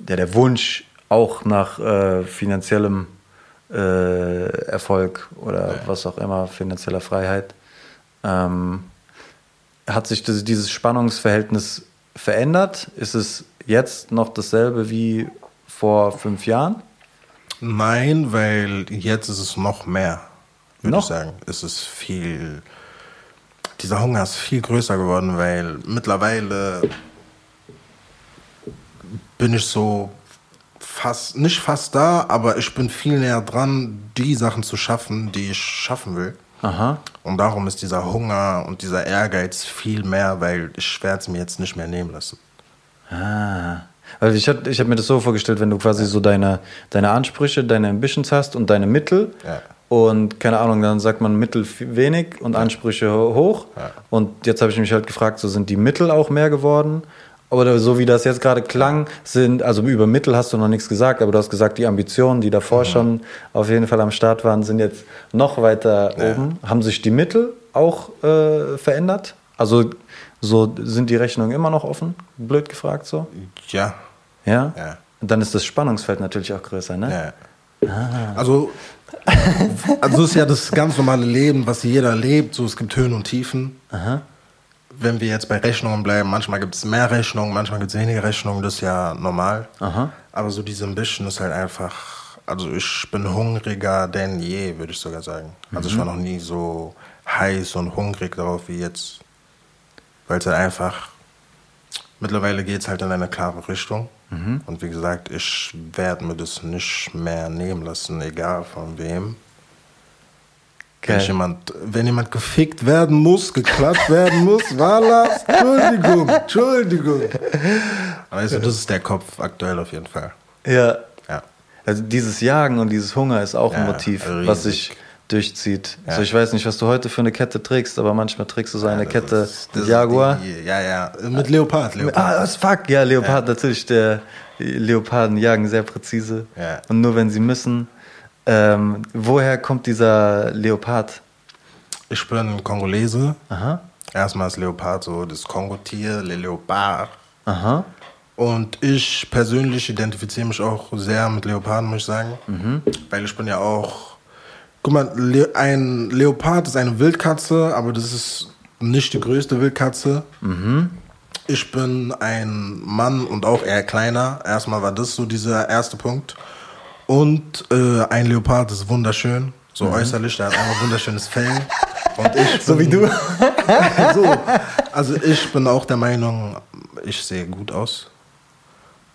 B: äh, der, der Wunsch auch nach äh, finanziellem äh, Erfolg oder was auch immer, finanzieller Freiheit. Ähm, hat sich das, dieses Spannungsverhältnis verändert? Ist es jetzt noch dasselbe wie vor fünf Jahren?
A: Nein, weil jetzt ist es noch mehr, würde ich sagen. Es ist viel. Dieser Hunger ist viel größer geworden, weil mittlerweile bin ich so fast, nicht fast da, aber ich bin viel näher dran, die Sachen zu schaffen, die ich schaffen will.
B: Aha.
A: Und darum ist dieser Hunger und dieser Ehrgeiz viel mehr, weil ich werde es mir jetzt nicht mehr nehmen lassen.
B: Ah. Also ich habe ich hab mir das so vorgestellt, wenn du quasi so deine, deine Ansprüche, deine Ambitions hast und deine Mittel.
A: Ja.
B: Und keine Ahnung, dann sagt man Mittel wenig und Ansprüche ho- hoch.
A: Ja.
B: Und jetzt habe ich mich halt gefragt, so sind die Mittel auch mehr geworden? Oder so wie das jetzt gerade klang, sind, also über Mittel hast du noch nichts gesagt, aber du hast gesagt, die Ambitionen, die davor schon auf jeden Fall am Start waren, sind jetzt noch weiter
A: Ja.
B: oben. Haben sich die Mittel auch äh, verändert? Also so sind die Rechnungen immer noch offen? Blöd gefragt so?
A: Ja,
B: Ja?
A: Ja.
B: Dann ist das Spannungsfeld natürlich auch größer, ne?
A: ja. Also, also es ist ja das ganz normale Leben, was jeder lebt. So, es gibt Höhen und Tiefen. Wenn wir jetzt bei Rechnungen bleiben, manchmal gibt es mehr Rechnungen, manchmal gibt es weniger Rechnungen, das ist ja normal.
B: Aha.
A: Aber so diese Ambition ist halt einfach, also ich bin hungriger denn je, würde ich sogar sagen. Also ich war noch nie so heiß und hungrig darauf wie jetzt. Weil es halt einfach, mittlerweile geht es halt in eine klare Richtung. Und wie gesagt, ich werde mir das nicht mehr nehmen lassen, egal von wem. Wenn, jemand, wenn jemand gefickt werden muss, geklatscht werden muss, voilà, Entschuldigung, Entschuldigung. Also das ist der Kopf aktuell auf jeden Fall.
B: Ja.
A: Ja.
B: Also dieses Jagen und dieses Hunger ist auch ein
A: Ja,
B: Motiv,
A: riesig.
B: was sich durchzieht.
A: Ja.
B: So, ich weiß nicht, was du heute für eine Kette trägst, aber manchmal trägst du so eine
A: das
B: Kette
A: ist-
B: mit Jaguar.
A: die- Ja, ja, mit Leopard. Leopard.
B: Ah, fuck, ja, Leopard natürlich. Der Leoparden jagen sehr präzise.
A: Ja.
B: Und nur wenn sie müssen. Ähm, woher kommt dieser Leopard?
A: Ich bin Kongolese.
B: Aha.
A: Erstmal ist Leopard so das Kongo-Tier, Le Leopard.
B: Aha.
A: Und ich persönlich identifiziere mich auch sehr mit Leoparden, muss ich sagen. Weil ich bin ja auch. Guck mal, ein Leopard ist eine Wildkatze, aber das ist nicht die größte Wildkatze. Ich bin ein Mann und auch eher kleiner. Erstmal war das so dieser erste Punkt. Und äh, ein Leopard ist wunderschön. So äußerlich, der hat ein wunderschönes Fell. Und ich
B: So wie
A: bin-
B: du.
A: so, also ich bin auch der Meinung, ich sehe gut aus.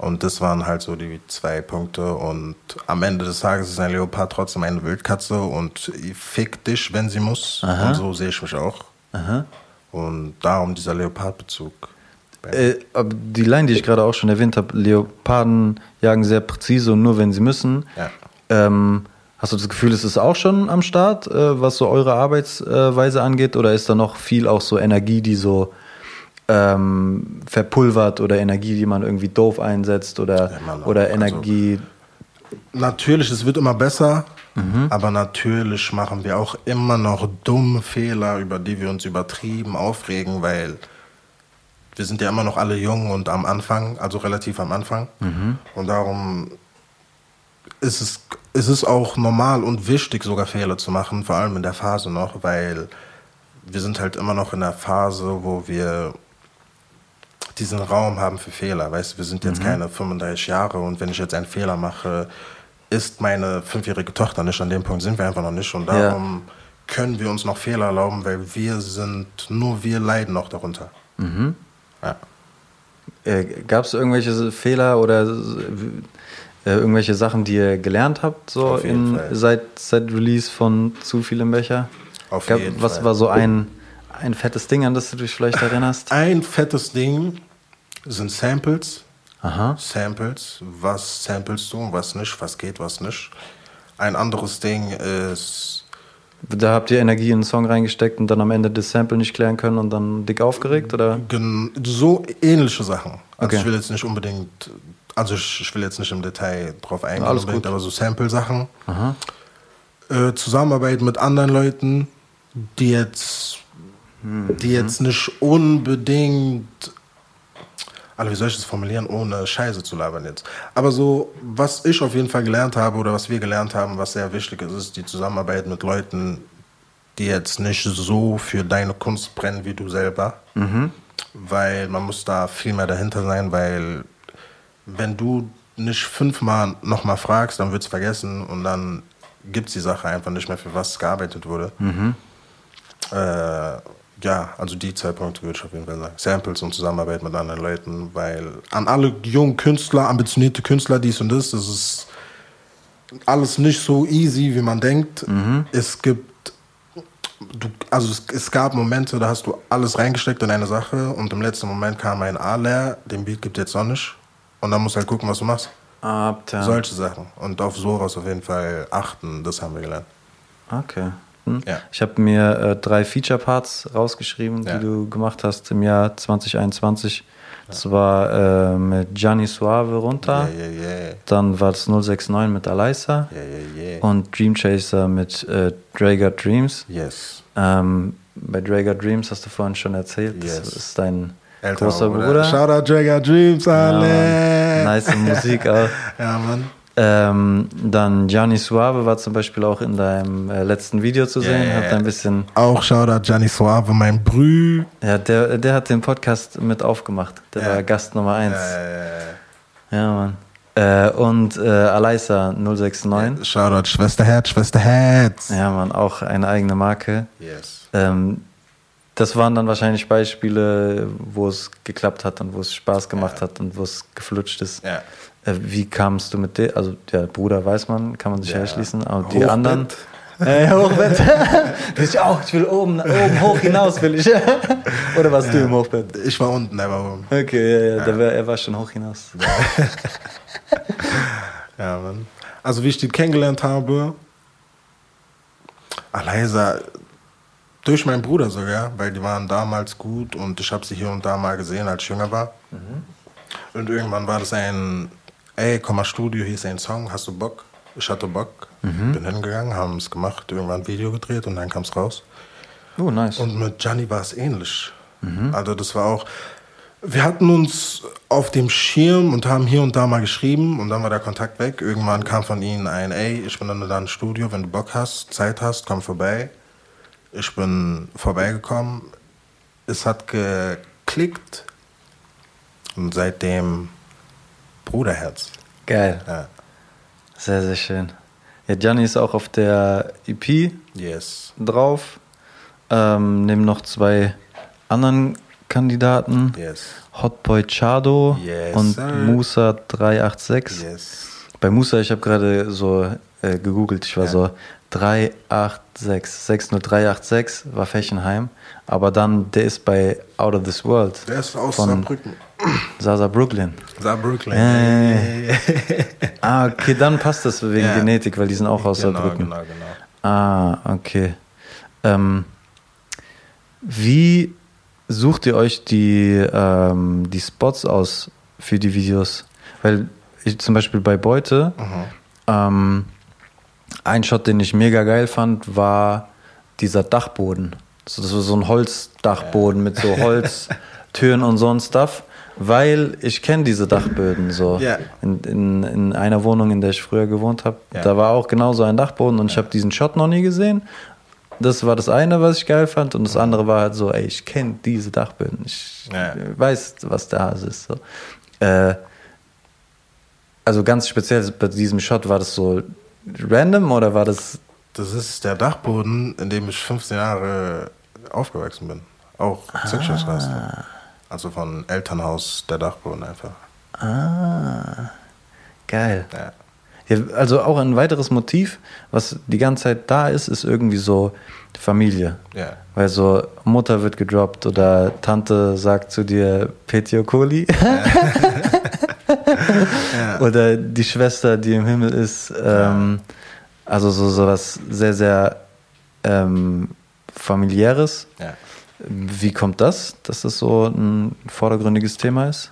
A: Und das waren halt so die zwei Punkte. Und am Ende des Tages ist ein Leopard trotzdem eine Wildkatze und fickt dich, wenn sie muss. Und so sehe ich mich auch. Und darum dieser Leopardbezug.
B: Äh, aber die Line, die ich gerade auch schon erwähnt habe, Leoparden jagen sehr präzise und nur wenn sie müssen.
A: Ja.
B: Ähm, hast du das Gefühl, es ist auch schon am Start, äh, was so eure Arbeitsweise angeht? Oder ist da noch viel auch so Energie, die so ähm, verpulvert oder Energie, die man irgendwie doof einsetzt oder,
A: Ja,
B: oder
A: Also-
B: Energie.
A: Natürlich, es wird immer besser,
B: Mhm.
A: aber natürlich machen wir auch immer noch dumme Fehler, über die wir uns übertrieben aufregen, weil wir sind ja immer noch alle jung und am Anfang, also relativ am Anfang.
B: Mhm.
A: Und darum ist es, ist es auch normal und wichtig, sogar Fehler zu machen, vor allem in der Phase noch, weil wir sind halt immer noch in der Phase, wo wir diesen Raum haben für Fehler. Weißt du, wir sind jetzt keine 35 Jahre und wenn ich jetzt einen Fehler mache, ist meine fünfjährige Tochter nicht. An dem Punkt sind wir einfach noch nicht. Und
B: Ja.
A: darum können wir uns noch Fehler erlauben, weil wir sind, nur wir leiden noch darunter. Ja.
B: Äh, Gab es irgendwelche Fehler oder äh, irgendwelche Sachen, die ihr gelernt habt, so in, seit, seit Release von Zu viel im Becher?
A: Auf
B: Gab,
A: jeden
B: was
A: Fall.
B: war so ein, ein fettes Ding, an das du dich vielleicht erinnerst?
A: Ein fettes Ding sind Samples.
B: Aha.
A: Samples. Was samplest du und was nicht? Was geht, was nicht? Ein anderes Ding ist
B: Da habt ihr Energie in einen Song reingesteckt und dann am Ende das Sample nicht klären können und dann dick aufgeregt, oder?
A: so ähnliche Sachen. Also
B: Okay.
A: ich will jetzt nicht unbedingt, also ich, ich will jetzt nicht im Detail drauf eingehen,
B: Alles gut.
A: aber so Sample-Sachen. Äh, Zusammenarbeit mit anderen Leuten, die jetzt, die jetzt nicht unbedingt, also wie soll ich das formulieren, ohne Scheiße zu labern jetzt. Aber so, was ich auf jeden Fall gelernt habe oder was wir gelernt haben, was sehr wichtig ist, ist die Zusammenarbeit mit Leuten, die jetzt nicht so für deine Kunst brennen wie du selber. Weil man muss da viel mehr dahinter sein, weil wenn du nicht fünfmal nochmal fragst, dann wird es vergessen und dann gibt es die Sache einfach nicht mehr, für was gearbeitet wurde. Äh, ja, also die zwei Punkte würde ich auf jeden Fall sagen. Samples und Zusammenarbeit mit anderen Leuten, weil an alle jungen Künstler, ambitionierte Künstler, dies und das, das ist alles nicht so easy, wie man denkt. Es gibt du, also es, es gab Momente, da hast du alles reingesteckt in eine Sache und im letzten Moment kam ein A leer, den Beat gibt jetzt noch nicht. Und dann musst du halt gucken, was du machst.
B: Uptown.
A: Solche Sachen. Und auf sowas auf jeden Fall achten, das haben wir gelernt.
B: Okay. Hm.
A: Ja.
B: Ich habe mir äh, drei Feature-Parts rausgeschrieben,
A: Ja.
B: die du gemacht hast im Jahr 2021. Das war äh, mit Gianni Suave runter.
A: Yeah, yeah, yeah.
B: Dann war es 069 mit Alisa.
A: Yeah, yeah, yeah.
B: Und Dream Chaser mit äh, Drager Dreams.
A: yes.
B: Ähm, bei Drager Dreams hast du vorhin schon erzählt.
A: Yes.
B: Das ist dein
A: Älterer
B: großer Bruder.
A: Shoutout Dragger Dreams,
B: Ja,
A: alle.
B: Nice Musik auch.
A: Ja, Mann.
B: Ähm, dann Gianni Suave war zum Beispiel auch in deinem äh, letzten Video zu sehen.
A: Yeah.
B: Hat ein bisschen,
A: Auch Shoutout Gianni Suave, mein Brü.
B: ja, der, der hat den Podcast mit aufgemacht. Der
A: Ja.
B: war Gast Nummer 1.
A: Äh,
B: Ja, Mann. Äh, und äh, Alisa 069.
A: Shoutout Schwesterherz, Schwesterherz.
B: Ja, Mann, auch eine eigene Marke.
A: Yes.
B: Ähm, das waren dann wahrscheinlich Beispiele, wo es geklappt hat und wo es Spaß gemacht hat und wo es geflutscht ist.
A: Ja.
B: Äh, wie kamst du mit dem? Also der Bruder weiß man, kann man sich
A: Ja.
B: erschließen, aber die anderen. Äh, Hochbett. ich auch. Ich will oben, oben hoch hinaus, will ich. Oder warst du im Hochbett?
A: Ich war unten, er war oben.
B: Okay, ja, ja, Der war, er war schon hoch hinaus.
A: Ja, Mann. Also wie ich die kennengelernt habe, Alisa, durch meinen Bruder sogar, weil die waren damals gut und ich habe sie hier und da mal gesehen, als ich jünger war. Und irgendwann war das ein, ey, komm mal Studio, hier ist ein Song, hast du Bock? Ich hatte Bock, bin hingegangen, haben es gemacht, irgendwann ein Video gedreht und dann kam es raus.
B: Oh, nice.
A: Und mit Gianni war es ähnlich. Also das war auch, wir hatten uns auf dem Schirm und haben hier und da mal geschrieben und dann war der Kontakt weg. Irgendwann kam von ihnen ein, ey, ich bin dann da im Studio, wenn du Bock hast, Zeit hast, komm vorbei. Ich bin vorbeigekommen. Es hat geklickt und seitdem Bruderherz.
B: Geil.
A: Ja.
B: Sehr, sehr schön. Ja, Gianni ist auch auf der EP
A: Yes.
B: drauf. Ähm, neben noch zwei anderen Kandidaten.
A: Yes.
B: Hotboy Chado
A: Yes,
B: und
A: sir.
B: Musa 386.
A: Yes.
B: Bei Musa, ich habe gerade so äh, gegoogelt, ich war
A: Ja.
B: so 386, 60386 war Fechenheim, aber dann der ist bei Out of This World
A: Der ist aus Saarbrücken.
B: Sasa Brooklyn.
A: Saarbrücken.
B: Äh. Ah, okay, dann passt das wegen
A: Ja.
B: Genetik, weil die sind auch aus
A: genau,
B: Saarbrücken.
A: genau, genau.
B: Ah, okay. Ähm, wie sucht ihr euch die, ähm, die Spots aus für die Videos? Weil ich zum Beispiel bei Beute, ähm, ein Shot, den ich mega geil fand, war dieser Dachboden. So, das war so ein Holzdachboden mit so Holztüren und so ein Stuff. Weil ich kenne diese Dachböden so.
A: Ja.
B: In, in, in einer Wohnung, in der ich früher gewohnt habe,
A: Ja.
B: da war auch genau so ein Dachboden und ich habe diesen Shot noch nie gesehen. Das war das eine, was ich geil fand. Und das andere war halt so, ey, ich kenne diese Dachböden. Ich
A: Ja.
B: weiß, was Hase ist. So. Äh, also ganz speziell bei diesem Shot, war das so random oder war das.
A: Das ist der Dachboden, in dem ich 15 Jahre aufgewachsen bin. Auch Zirkusstraße. Also von Elternhaus der Dachboden einfach.
B: Ah, geil.
A: Ja.
B: Ja, also auch ein weiteres Motiv, was die ganze Zeit da ist, ist irgendwie so Familie.
A: Ja.
B: Weil so Mutter wird gedroppt oder Tante sagt zu dir Petio Coli. Oder die Schwester, die im Himmel ist. Ähm, also so, so was sehr, sehr ähm, familiäres.
A: ja.
B: Wie kommt das, dass das so ein vordergründiges Thema ist?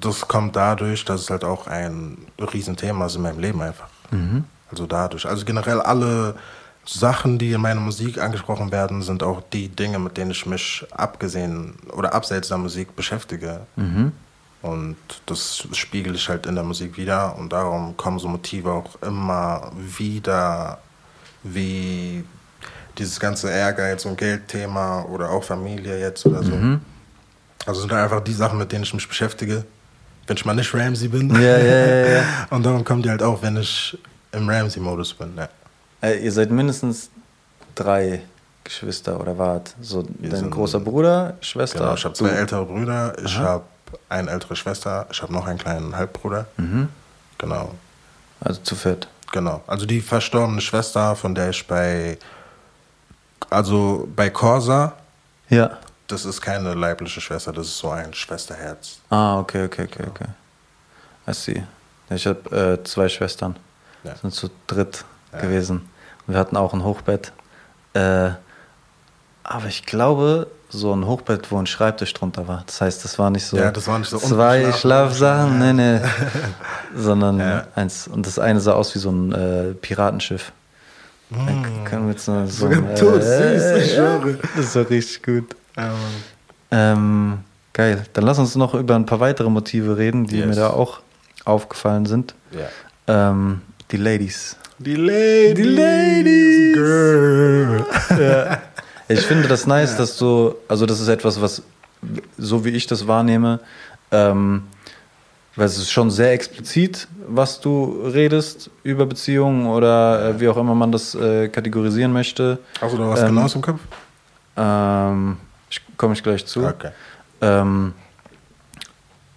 A: Das kommt dadurch, dass es halt auch ein Riesenthema ist in meinem Leben einfach. Also dadurch. Also generell alle Sachen, die in meiner Musik angesprochen werden, sind auch die Dinge, mit denen ich mich abgesehen oder abseits der Musik beschäftige. Und das spiegel ich halt in der Musik wieder und darum kommen so Motive auch immer wieder, wie dieses ganze Ehrgeiz und Geldthema oder auch Familie jetzt oder so. Also sind einfach die Sachen, mit denen ich mich beschäftige, wenn ich mal nicht Ramsey bin.
B: Ja, ja, ja, ja.
A: Und darum kommt die halt auch, wenn ich im Ramsey-Modus bin. Ja.
B: Äh, ihr seid mindestens drei Geschwister oder wart? So
A: Wir
B: dein großer Bruder, Schwester?
A: Genau, ich habe zwei ältere Brüder, ich habe eine ältere Schwester, ich habe noch einen kleinen Halbbruder.
B: Mhm.
A: Genau,
B: Also zu viert.
A: genau. Also die verstorbene Schwester, von der ich bei Also bei Corsa,
B: Ja.
A: das ist keine leibliche Schwester, das ist so ein Schwesterherz.
B: Ah, okay, okay, okay, okay. I see. Ich habe äh, zwei Schwestern.
A: Ja.
B: Sind zu dritt gewesen. Und wir hatten auch ein Hochbett. Äh, aber ich glaube, so ein Hochbett, wo ein Schreibtisch drunter war. Das heißt, das war nicht so,
A: Ja, das war nicht so
B: zwei Schlafsachen, nee, nee. Sondern
A: Ja.
B: eins. Und das eine sah aus wie so ein äh, Piratenschiff. Können wir jetzt so, so
A: Sogar
B: ein,
A: todsüß, ich
B: ja,
A: schwöre.
B: Das war richtig gut.
A: Ja,
B: Ähm, geil. Dann lass uns noch über ein paar weitere Motive reden, die
A: Yes.
B: mir da auch aufgefallen sind.
A: Ja.
B: Ähm, die Ladies.
A: Die Ladies.
B: Die Ladies.
A: Girl.
B: Ich finde das nice, dass du, also das ist etwas, was, so wie ich das wahrnehme, ähm, weil es ist schon sehr explizit, was du redest über Beziehungen oder äh, wie auch immer man das äh, kategorisieren möchte.
A: Hast du da was
B: Ähm,
A: genaues im Kopf?
B: Ähm, ich komme ich gleich zu.
A: Okay.
B: Ähm,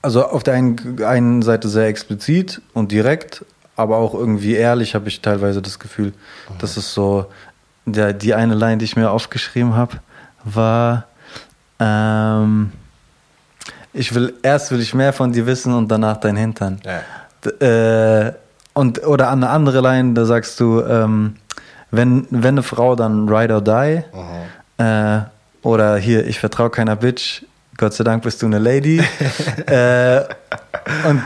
B: also auf der einen, einen Seite sehr explizit und direkt, aber auch irgendwie ehrlich habe ich teilweise das Gefühl, dass es so, der, die eine Line, die ich mir aufgeschrieben habe, war, ähm, ich will, erst will ich mehr von dir wissen und danach dein Hintern.
A: Ja.
B: Äh, und, oder an eine andere Line, da sagst du, ähm, wenn, wenn eine Frau, dann ride or die. Äh, oder hier, ich vertraue keiner Bitch. Gott sei Dank bist du eine Lady. äh, und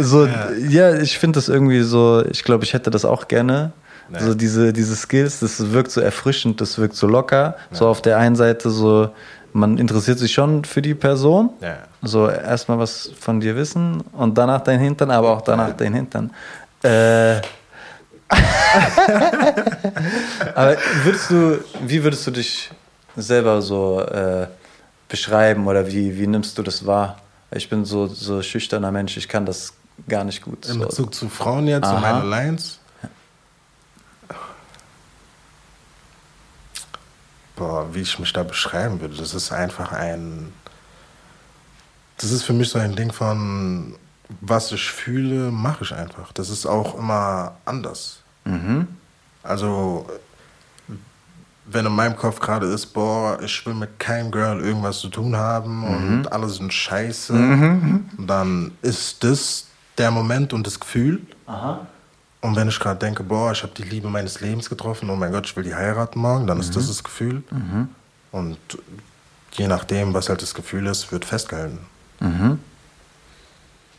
B: so, ja, ich finde das irgendwie so, ich glaube, ich hätte das auch gerne.
A: Ja.
B: So diese, diese Skills, das wirkt so erfrischend, das wirkt so locker. So auf der einen Seite so, man interessiert sich schon für die Person.
A: Ja.
B: So erstmal was von dir wissen und danach dein Hintern, aber auch danach dein Hintern. Äh, aber würdest du, wie würdest du dich selber so äh, beschreiben oder wie, wie nimmst du das wahr? Ich bin so, so schüchterner Mensch, ich kann das gar nicht gut.
A: In
B: So.
A: Bezug zu Frauen jetzt,
B: Aha.
A: zu meine Lines. Boah, wie ich mich da beschreiben würde, das ist einfach ein. Das ist für mich so ein Ding von, was ich fühle, mache ich einfach. Das ist auch immer anders.
B: Mhm.
A: Also, wenn in meinem Kopf gerade ist, boah, ich will mit keinem Girl irgendwas zu tun haben und alle sind scheiße, dann ist das der Moment und das Gefühl. Und wenn ich gerade denke, boah, ich habe die Liebe meines Lebens getroffen, oh mein Gott, ich will die heiraten morgen, dann ist das das Gefühl. Und je nachdem, was halt das Gefühl ist, wird festgehalten.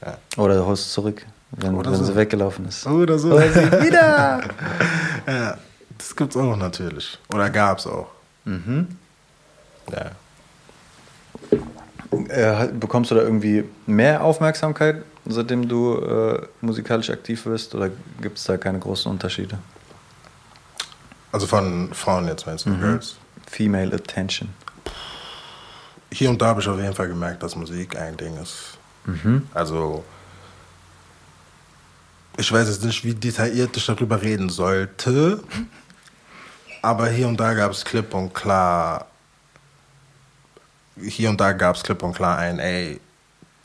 A: Ja.
B: Oder du holst zurück, wenn,
A: Oder
B: wenn
A: so.
B: sie weggelaufen ist.
A: Oder so.
B: Hol sie wieder!
A: ja, das gibt's auch natürlich. Oder gab's auch. Ja.
B: Äh, bekommst du da irgendwie mehr Aufmerksamkeit, seitdem du äh, musikalisch aktiv bist, oder gibt es da keine großen Unterschiede?
A: Also von Frauen jetzt meinst du, Girls?
B: Female Attention.
A: Hier und da habe ich auf jeden Fall gemerkt, dass Musik ein Ding ist. Also, ich weiß jetzt nicht, wie detailliert ich darüber reden sollte, aber hier und da gab es klipp und klar, hier und da gab es klipp und klar ein, ey,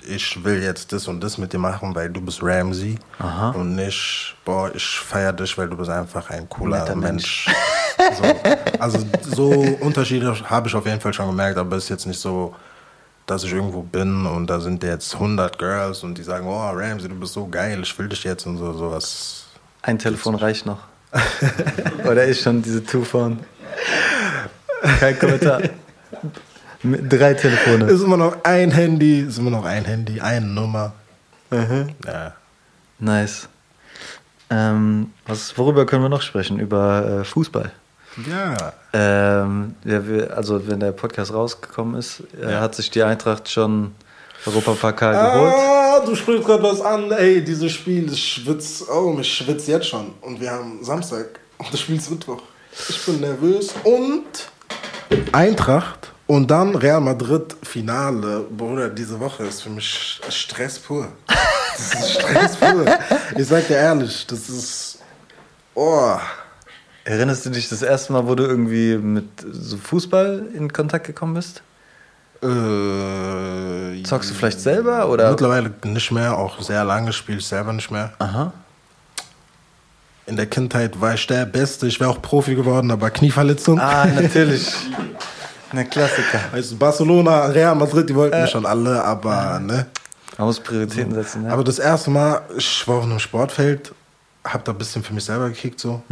A: ich will jetzt das und das mit dir machen, weil du bist Ramsey
B: Aha.
A: und nicht, boah, ich feiere dich, weil du bist einfach ein cooler
B: Netter
A: Mensch. So. Also so Unterschiede habe ich auf jeden Fall schon gemerkt, aber es ist jetzt nicht so, dass ich irgendwo bin und da sind jetzt 100 Girls und die sagen, oh Ramsey, du bist so geil, ich will dich jetzt und so sowas.
B: Ein Telefon reicht noch. Oder ist schon diese Two-Phone? Kein Kommentar. Mit Drei Telefone.
A: Ist immer noch ein Handy, ist immer noch ein Handy, eine Nummer. Ja.
B: Nice. Ähm, was, worüber können wir noch sprechen? Über äh, Fußball.
A: Ja.
B: Ähm, wir, also wenn der Podcast rausgekommen ist, äh,
A: Ja.
B: hat sich die Eintracht schon Europapokal geholt.
A: Ah, du sprichst gerade was an. Ey, dieses Spiel, ich schwitze, oh, ich schwitze jetzt schon. Und wir haben Samstag und das Spiel ist Mittwoch. Ich bin nervös. Und Eintracht und dann Real Madrid Finale. Bruder, diese Woche ist für mich Stress pur. Das ist Stress pur. Ich sag dir ehrlich, das ist. Oh.
B: Erinnerst du dich das erste Mal, wo du irgendwie mit so Fußball in Kontakt gekommen bist?
A: Äh,
B: Zockst du vielleicht selber oder?
A: Mittlerweile nicht mehr, auch sehr lange spiele ich selber nicht mehr.
B: Aha.
A: in der Kindheit war ich der Beste. Ich wäre auch Profi geworden, aber Knieverletzung.
B: Ah, natürlich. Eine Klassiker.
A: Weißt du, Barcelona, Real Madrid, die wollten mich schon alle, aber ne.
B: Man muss Prioritäten setzen, ja.
A: Aber das erste Mal, ich war auf einem Sportfeld, hab da ein bisschen für mich selber gekickt so.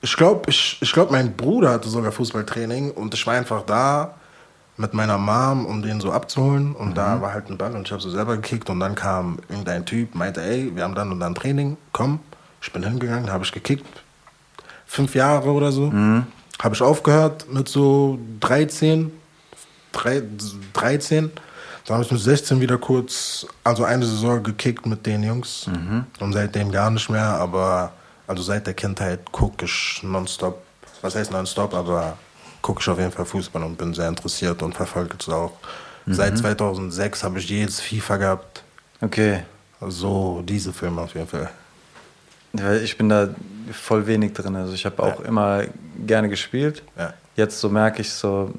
A: Ich glaube, ich, ich glaub, mein Bruder hatte sogar Fußballtraining und ich war einfach da mit meiner Mom, um den so abzuholen. Und da war halt ein Ball und ich habe so selber gekickt und dann kam irgendein Typ, meinte, ey, wir haben dann und dann Training, komm. Ich bin hingegangen, habe ich gekickt. Fünf Jahre oder so. Habe ich aufgehört mit so 13, drei- 13. Dann habe ich mit 16 wieder kurz, also eine Saison gekickt mit den Jungs. Und seitdem gar nicht mehr, aber also seit der Kindheit gucke ich nonstop. Was heißt nonstop, aber gucke ich auf jeden Fall Fußball und bin sehr interessiert und verfolge es auch. Seit 2006 habe ich jedes FIFA gehabt.
B: Okay.
A: So diese Filme auf jeden Fall.
B: Ja, Ich bin da voll wenig drin. Also ich habe auch
A: Ja.
B: immer gerne gespielt.
A: Ja.
B: Jetzt so merke ich so,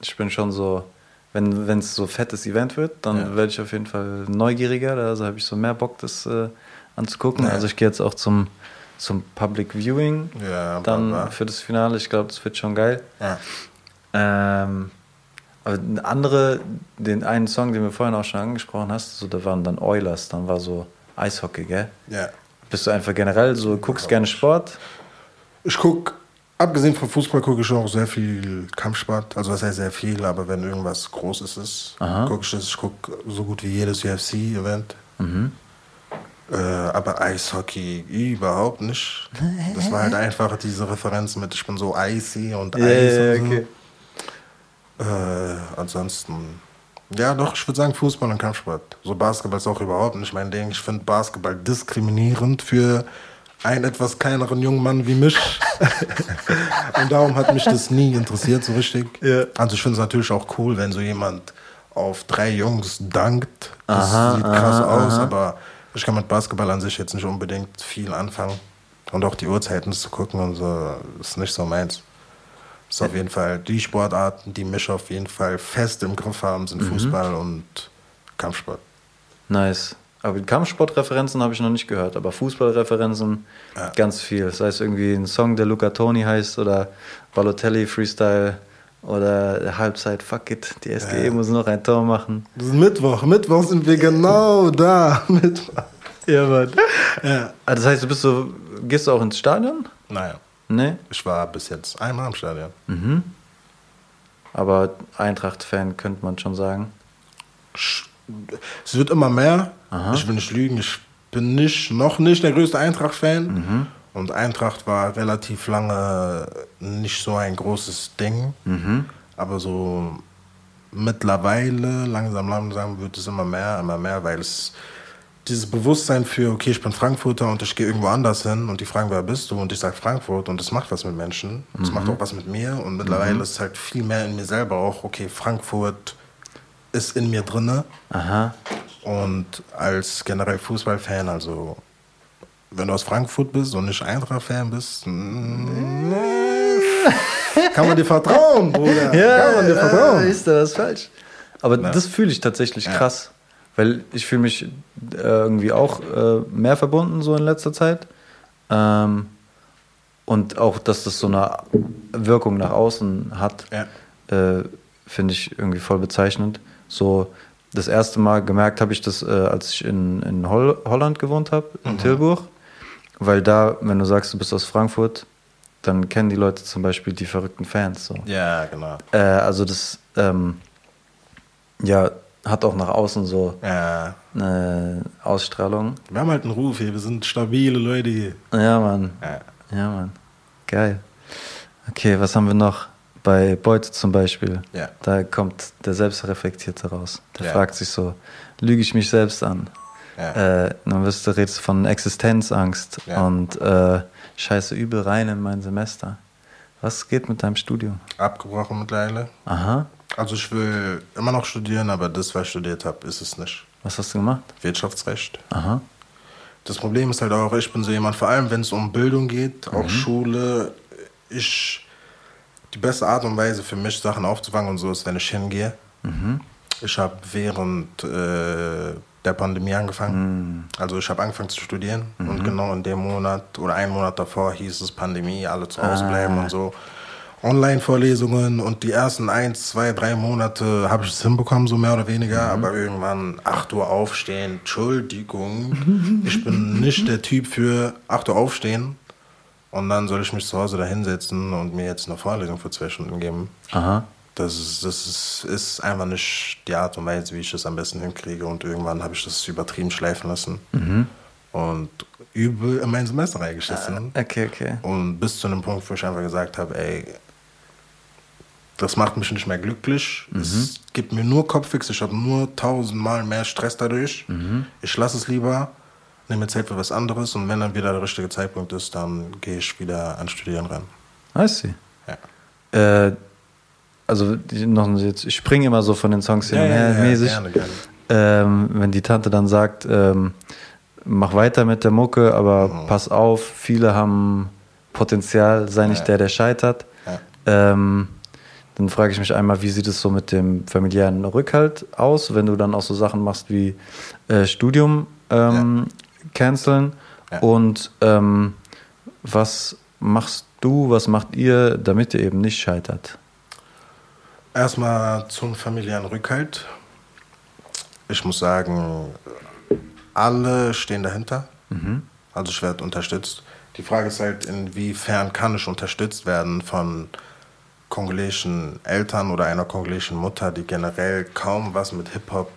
B: ich bin schon so, wenn es so fettes Event wird, dann
A: Ja.
B: werde ich auf jeden Fall neugieriger. Also habe ich so mehr Bock, das äh, anzugucken. Also ich gehe jetzt auch zum, zum Public Viewing dann für das Finale. Ich glaube, das wird schon geil. Ähm, aber andere, den einen Song, den wir vorhin auch schon angesprochen hast, so, da waren dann Oilers, dann war so Eishockey, gell?
A: ja.
B: Bist du einfach generell so, guckst gerne Sport?
A: Ich gucke, abgesehen vom Fußball, gucke ich auch sehr viel Kampfsport. Also, was heißt sehr viel, aber wenn irgendwas Großes ist, gucke ich das. Ich gucke so gut wie jedes UFC-Event.
B: Mhm.
A: Äh, aber Eishockey überhaupt nicht. Das war halt einfach diese Referenz mit, ich bin so icy und
B: Ja,
A: Eis und so.
B: okay.
A: Äh, ansonsten, ja doch, ich würde sagen Fußball und Kampfsport. So Basketball ist auch überhaupt nicht mein Ding. Ich finde Basketball diskriminierend für einen etwas kleineren jungen Mann wie mich. und darum hat mich das nie interessiert so richtig.
B: Ja.
A: Also ich finde es natürlich auch cool, wenn so jemand auf drei Jungs dankt. Das
B: Aha,
A: sieht krass
B: aha,
A: aus,
B: aha.
A: aber ich kann mit Basketball an sich jetzt nicht unbedingt viel anfangen. Und auch die Uhrzeiten zu gucken und so, ist nicht so meins. Ist auf jeden Fall die Sportarten, die mich auf jeden Fall fest im Griff haben,
B: Mhm.
A: sind Fußball und Kampfsport.
B: Nice. Aber Kampfsportreferenzen habe ich noch nicht gehört, aber Fußballreferenzen
A: Ja.
B: ganz viel. Das heißt irgendwie ein Song, der Luca Toni heißt oder Balotelli Freestyle oder Halbzeit, fuck it, die SGE
A: Ja.
B: muss noch ein Tor machen.
A: Das ist Mittwoch. Mittwoch sind wir genau da. Mittwoch.
B: Ja, Mann.
A: Ja.
B: Ah, das heißt, du bist so, gehst du auch ins Stadion?
A: Naja,
B: Nee.
A: ich war bis jetzt einmal im Stadion.
B: Aber Eintracht-Fan könnte man schon sagen.
A: Es wird immer mehr. Ich will nicht lügen. Ich bin nicht, noch nicht der größte Eintracht-Fan. Und Eintracht war relativ lange nicht so ein großes Ding. Aber so mittlerweile, langsam, langsam wird es immer mehr, immer mehr, weil es dieses Bewusstsein für, okay, ich bin Frankfurter und ich gehe irgendwo anders hin und die fragen, wer bist du? Und ich sage Frankfurt und das macht was mit Menschen. Das macht auch was mit mir. Und mittlerweile ist es halt viel mehr in mir selber auch, okay, Frankfurt ist in mir drinne.
B: Aha.
A: Und als generell Fußballfan, also wenn du aus Frankfurt bist und nicht Eintracht-Fan bist, mm, kann man dir vertrauen, Bruder. kann man dir vertrauen.
B: ist da was falsch? Aber das fühle ich tatsächlich
A: Ja.
B: Weil ich fühle mich äh, irgendwie auch äh, mehr verbunden so in letzter Zeit. Ähm, und auch, dass das so eine Wirkung nach außen hat,
A: Ja.
B: äh, finde ich irgendwie voll bezeichnend. So das erste Mal gemerkt habe ich das, äh, als ich in, in Hol Holland gewohnt habe, in Tilburg. Weil da, wenn du sagst, du bist aus Frankfurt, dann kennen die Leute zum Beispiel die verrückten Fans. So.
A: Ja, genau.
B: Also das ähm, ja, hat auch nach außen so
A: Ja.
B: eine Ausstrahlung.
A: Wir haben halt einen Ruf hier, wir sind stabile Leute hier.
B: Ja, Mann.
A: Ja.
B: Ja, Mann. Geil. Okay, was haben wir noch? Bei Beute zum Beispiel.
A: Ja.
B: Da kommt der Selbstreflektierte raus. Der
A: Ja.
B: fragt sich so, lüge ich mich selbst an?
A: Ja.
B: Äh, dann wirst du redest von Existenzangst und äh, scheiße übel rein in mein Semester. Was geht mit deinem Studium?
A: Abgebrochen mittlerweile.
B: Aha.
A: Also ich will immer noch studieren, aber das, was ich studiert habe, ist es nicht.
B: Was hast du gemacht?
A: Wirtschaftsrecht.
B: Aha.
A: Das Problem ist halt auch, ich bin so jemand, vor allem wenn es um Bildung geht, auch Schule, ich, die beste Art und Weise für mich, Sachen aufzufangen und so ist, wenn ich hingehe. Ich habe während äh, der Pandemie angefangen. Also ich habe angefangen zu studieren und genau in dem Monat oder einen Monat davor hieß es Pandemie, alle zu Hause bleiben und so. Online-Vorlesungen und die ersten eins, zwei, drei Monate habe ich es hinbekommen, so mehr oder weniger. Aber irgendwann 8 Uhr aufstehen, Entschuldigung, ich bin nicht der Typ für 8 Uhr aufstehen und dann soll ich mich zu Hause da hinsetzen und mir jetzt eine Vorlesung für zwei Stunden geben.
B: Aha.
A: Das, ist, das ist, ist einfach nicht die Art und Weise, wie ich das am besten hinkriege. Und irgendwann habe ich das übertrieben schleifen lassen. Und übel in mein Semester reingeschissen.
B: Okay, okay.
A: Und bis zu einem Punkt, wo ich einfach gesagt habe, ey, das macht mich nicht mehr glücklich. Es gibt mir nur Kopfwix. Ich habe nur tausendmal mehr Stress dadurch. Ich lasse es lieber, nehme Zeit für was anderes. Und wenn dann wieder der richtige Zeitpunkt ist, dann gehe ich wieder an Studieren ran.
B: I see.
A: Ja.
B: Äh, also noch jetzt, ich springe immer so von den Songs hin und her mäßig.
A: gerne, gerne.
B: Ähm, wenn die Tante dann sagt, ähm, mach weiter mit der Mucke, aber
A: Mhm.
B: pass auf, viele haben Potenzial, sei nicht
A: Ja.
B: der, der scheitert.
A: Ja.
B: Ähm, dann frage ich mich einmal, wie sieht es so mit dem familiären Rückhalt aus, wenn du dann auch so Sachen machst wie äh, Studium ähm, canceln
A: Ja.
B: und ähm, was machst du, was macht ihr, damit ihr eben nicht scheitert?
A: Erstmal zum familiären Rückhalt. Ich muss sagen, alle stehen dahinter. Also ich werde unterstützt. Die Frage ist halt, inwiefern kann ich unterstützt werden von kongolesischen Eltern oder einer kongolesischen Mutter, die generell kaum was mit Hip-Hop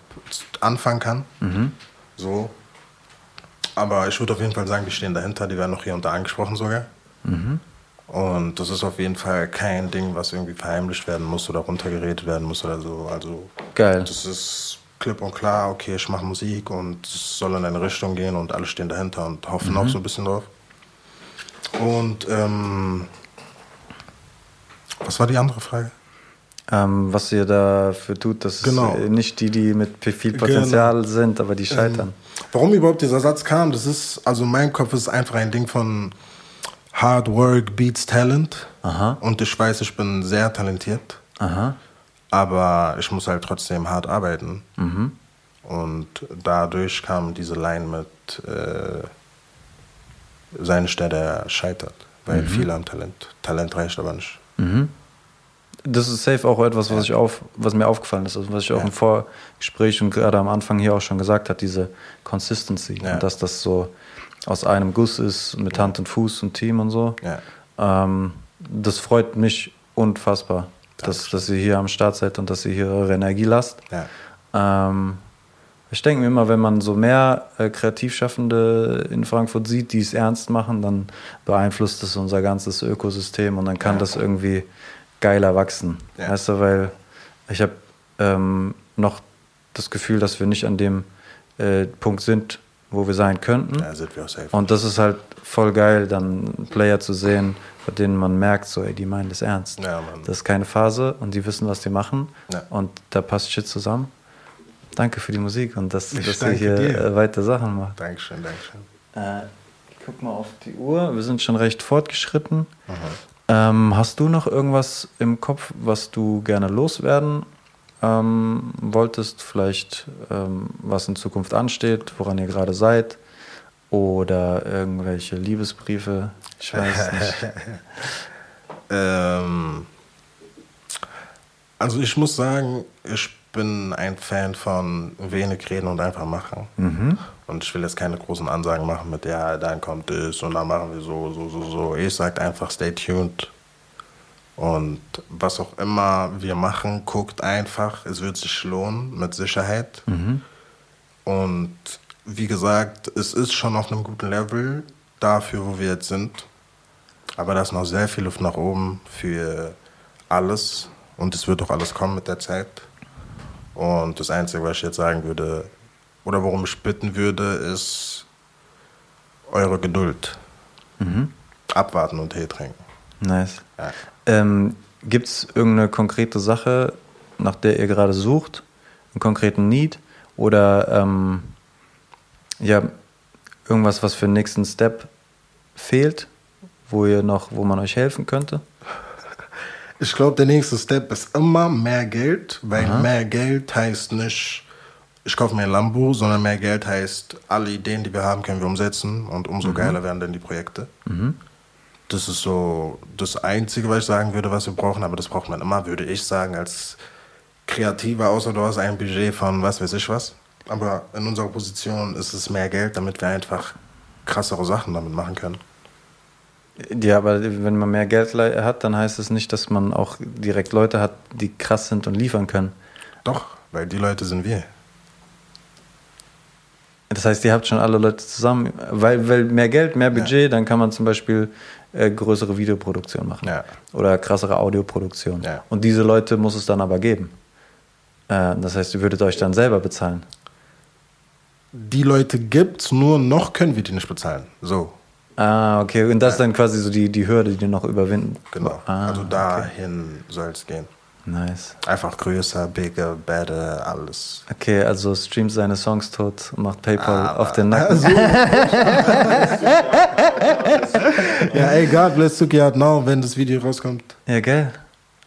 A: anfangen kann. So. Aber ich würde auf jeden Fall sagen, die stehen dahinter, die werden noch hier und da angesprochen sogar. Und das ist auf jeden Fall kein Ding, was irgendwie verheimlicht werden muss oder runtergeredet werden muss oder so. Also
B: Geil.
A: das ist klipp und klar, okay, ich mache Musik und es soll in eine Richtung gehen und alle stehen dahinter und hoffen auch so ein bisschen drauf. Und ähm, was war die andere Frage?
B: Ähm, was ihr dafür tut, dass
A: Genau.
B: es äh, nicht die, die mit viel Potenzial sind, aber die scheitern.
A: Warum überhaupt dieser Satz kam, das ist, also in meinem Kopf ist einfach ein Ding von Hard Work beats Talent.
B: Aha.
A: Und ich weiß, ich bin sehr talentiert.
B: Aha.
A: Aber ich muss halt trotzdem hart arbeiten. Und dadurch kam diese Line mit äh, Sei nicht der, der scheitert. Weil viele haben Talent. Talent reicht aber nicht.
B: Das ist safe auch etwas, was, ich auf, was mir aufgefallen ist, also was ich auch im Vorgespräch und gerade am Anfang hier auch schon gesagt habe, diese Consistency. Dass das so aus einem Guss ist mit Hand und Fuß und Team und so. Ähm, das freut mich unfassbar, dass, dass ihr hier am Start seid und dass ihr hier eure Energie lasst. Ähm, ich denke mir immer, wenn man so mehr äh, Kreativschaffende in Frankfurt sieht, die es ernst machen, dann beeinflusst das unser ganzes Ökosystem und dann kann
A: Ja.
B: das irgendwie geiler wachsen.
A: Ja.
B: Weißt du, weil ich habe ähm, noch das Gefühl, dass wir nicht an dem äh, Punkt sind, wo wir sein könnten.
A: Da sind wir auch safe.
B: Und das ist halt voll geil, dann Player zu sehen, bei denen man merkt, so, ey, die meinen das ernst.
A: Ja.
B: Das ist keine Phase und die wissen, was die machen.
A: Ja.
B: Und da passt Shit zusammen. Danke für die Musik und dass, dass ihr hier
A: dir.
B: äh, weiter Sachen macht.
A: Dankeschön, Dankeschön.
B: Äh, ich guck mal auf die Uhr. Wir sind schon recht fortgeschritten. Ähm, hast du noch irgendwas im Kopf, was du gerne loswerden ähm, wolltest? Vielleicht ähm, was in Zukunft ansteht, woran ihr gerade seid? Oder irgendwelche Liebesbriefe? Ich weiß nicht.
A: Ähm, also ich muss sagen, ich bin ein Fan von wenig reden und einfach machen. Und ich will jetzt keine großen Ansagen machen mit, ja, dann kommt es und dann machen wir so, so, so, so. Ich sage einfach, stay tuned. Und was auch immer wir machen, guckt einfach, es wird sich lohnen, mit Sicherheit. Und wie gesagt, es ist schon auf einem guten Level dafür, wo wir jetzt sind. Aber da ist noch sehr viel Luft nach oben für alles. Und es wird auch alles kommen mit der Zeit. Und das Einzige, was ich jetzt sagen würde, oder worum ich bitten würde, ist eure Geduld. Abwarten und Tee trinken.
B: Nice.
A: Ja.
B: Ähm, Gibt es irgendeine konkrete Sache, nach der ihr gerade sucht? Einen konkreten Need? Oder ähm, ja, irgendwas, was für den nächsten Step fehlt, wo ihr noch, wo man euch helfen könnte?
A: Ich glaube, der nächste Step ist immer mehr Geld, weil mehr Geld heißt nicht, ich kaufe mir ein Lambo, sondern mehr Geld heißt, alle Ideen, die wir haben, können wir umsetzen und umso geiler werden dann die Projekte. Das ist so das Einzige, was ich sagen würde, was wir brauchen, aber das braucht man immer, würde ich sagen, als Kreativer, außer du hast ein Budget von was weiß ich was. Aber in unserer Position ist es mehr Geld, damit wir einfach krassere Sachen damit machen können.
B: Ja, aber wenn man mehr Geld hat, dann heißt es nicht, dass man auch direkt Leute hat, die krass sind und liefern können.
A: Doch, weil die Leute sind wir.
B: Das heißt, ihr habt schon alle Leute zusammen, weil, weil mehr Geld, mehr Budget, dann kann man zum Beispiel äh, größere Videoproduktion machen
A: Ja.
B: oder krassere Audioproduktion.
A: Ja.
B: Und diese Leute muss es dann aber geben. Äh, das heißt, ihr würdet euch dann selber bezahlen.
A: Die Leute gibt's, nur noch können wir die nicht bezahlen. So,
B: Ah, okay. Und das ist dann quasi so die, die Hürde, die du noch überwinden.
A: genau.
B: Ah,
A: also dahin soll es gehen.
B: Nice.
A: Einfach größer, bigger, better, alles.
B: Okay, also streamt seine Songs tot und macht PayPal
A: Aber-
B: auf den Nacken.
A: Ja, ey, God bless Suki out now, wenn das Video rauskommt.
B: Ja, gell?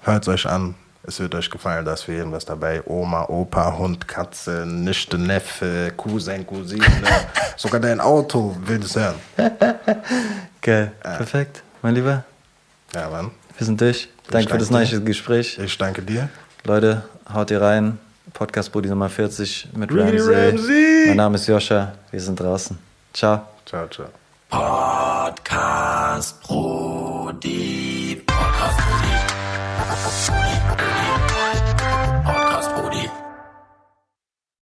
A: Hört euch an. Es wird euch gefallen, da ist für jeden was dabei. Oma, Opa, Hund, Katze, Nichte, Neffe, Cousin, Cousine. Sogar dein Auto will es hören.
B: Geil. Perfekt. Mein Lieber,
A: Ja, Mann.
B: wir sind durch. Danke für das
A: dir.
B: nice Gespräch.
A: Ich danke dir.
B: Leute, haut ihr rein. Podcast Brudi Nummer 40 mit Ramsey.
A: Ramsey.
B: Mein Name ist Joscha. Wir sind draußen. Ciao.
A: Ciao, ciao.
C: Podcast Pro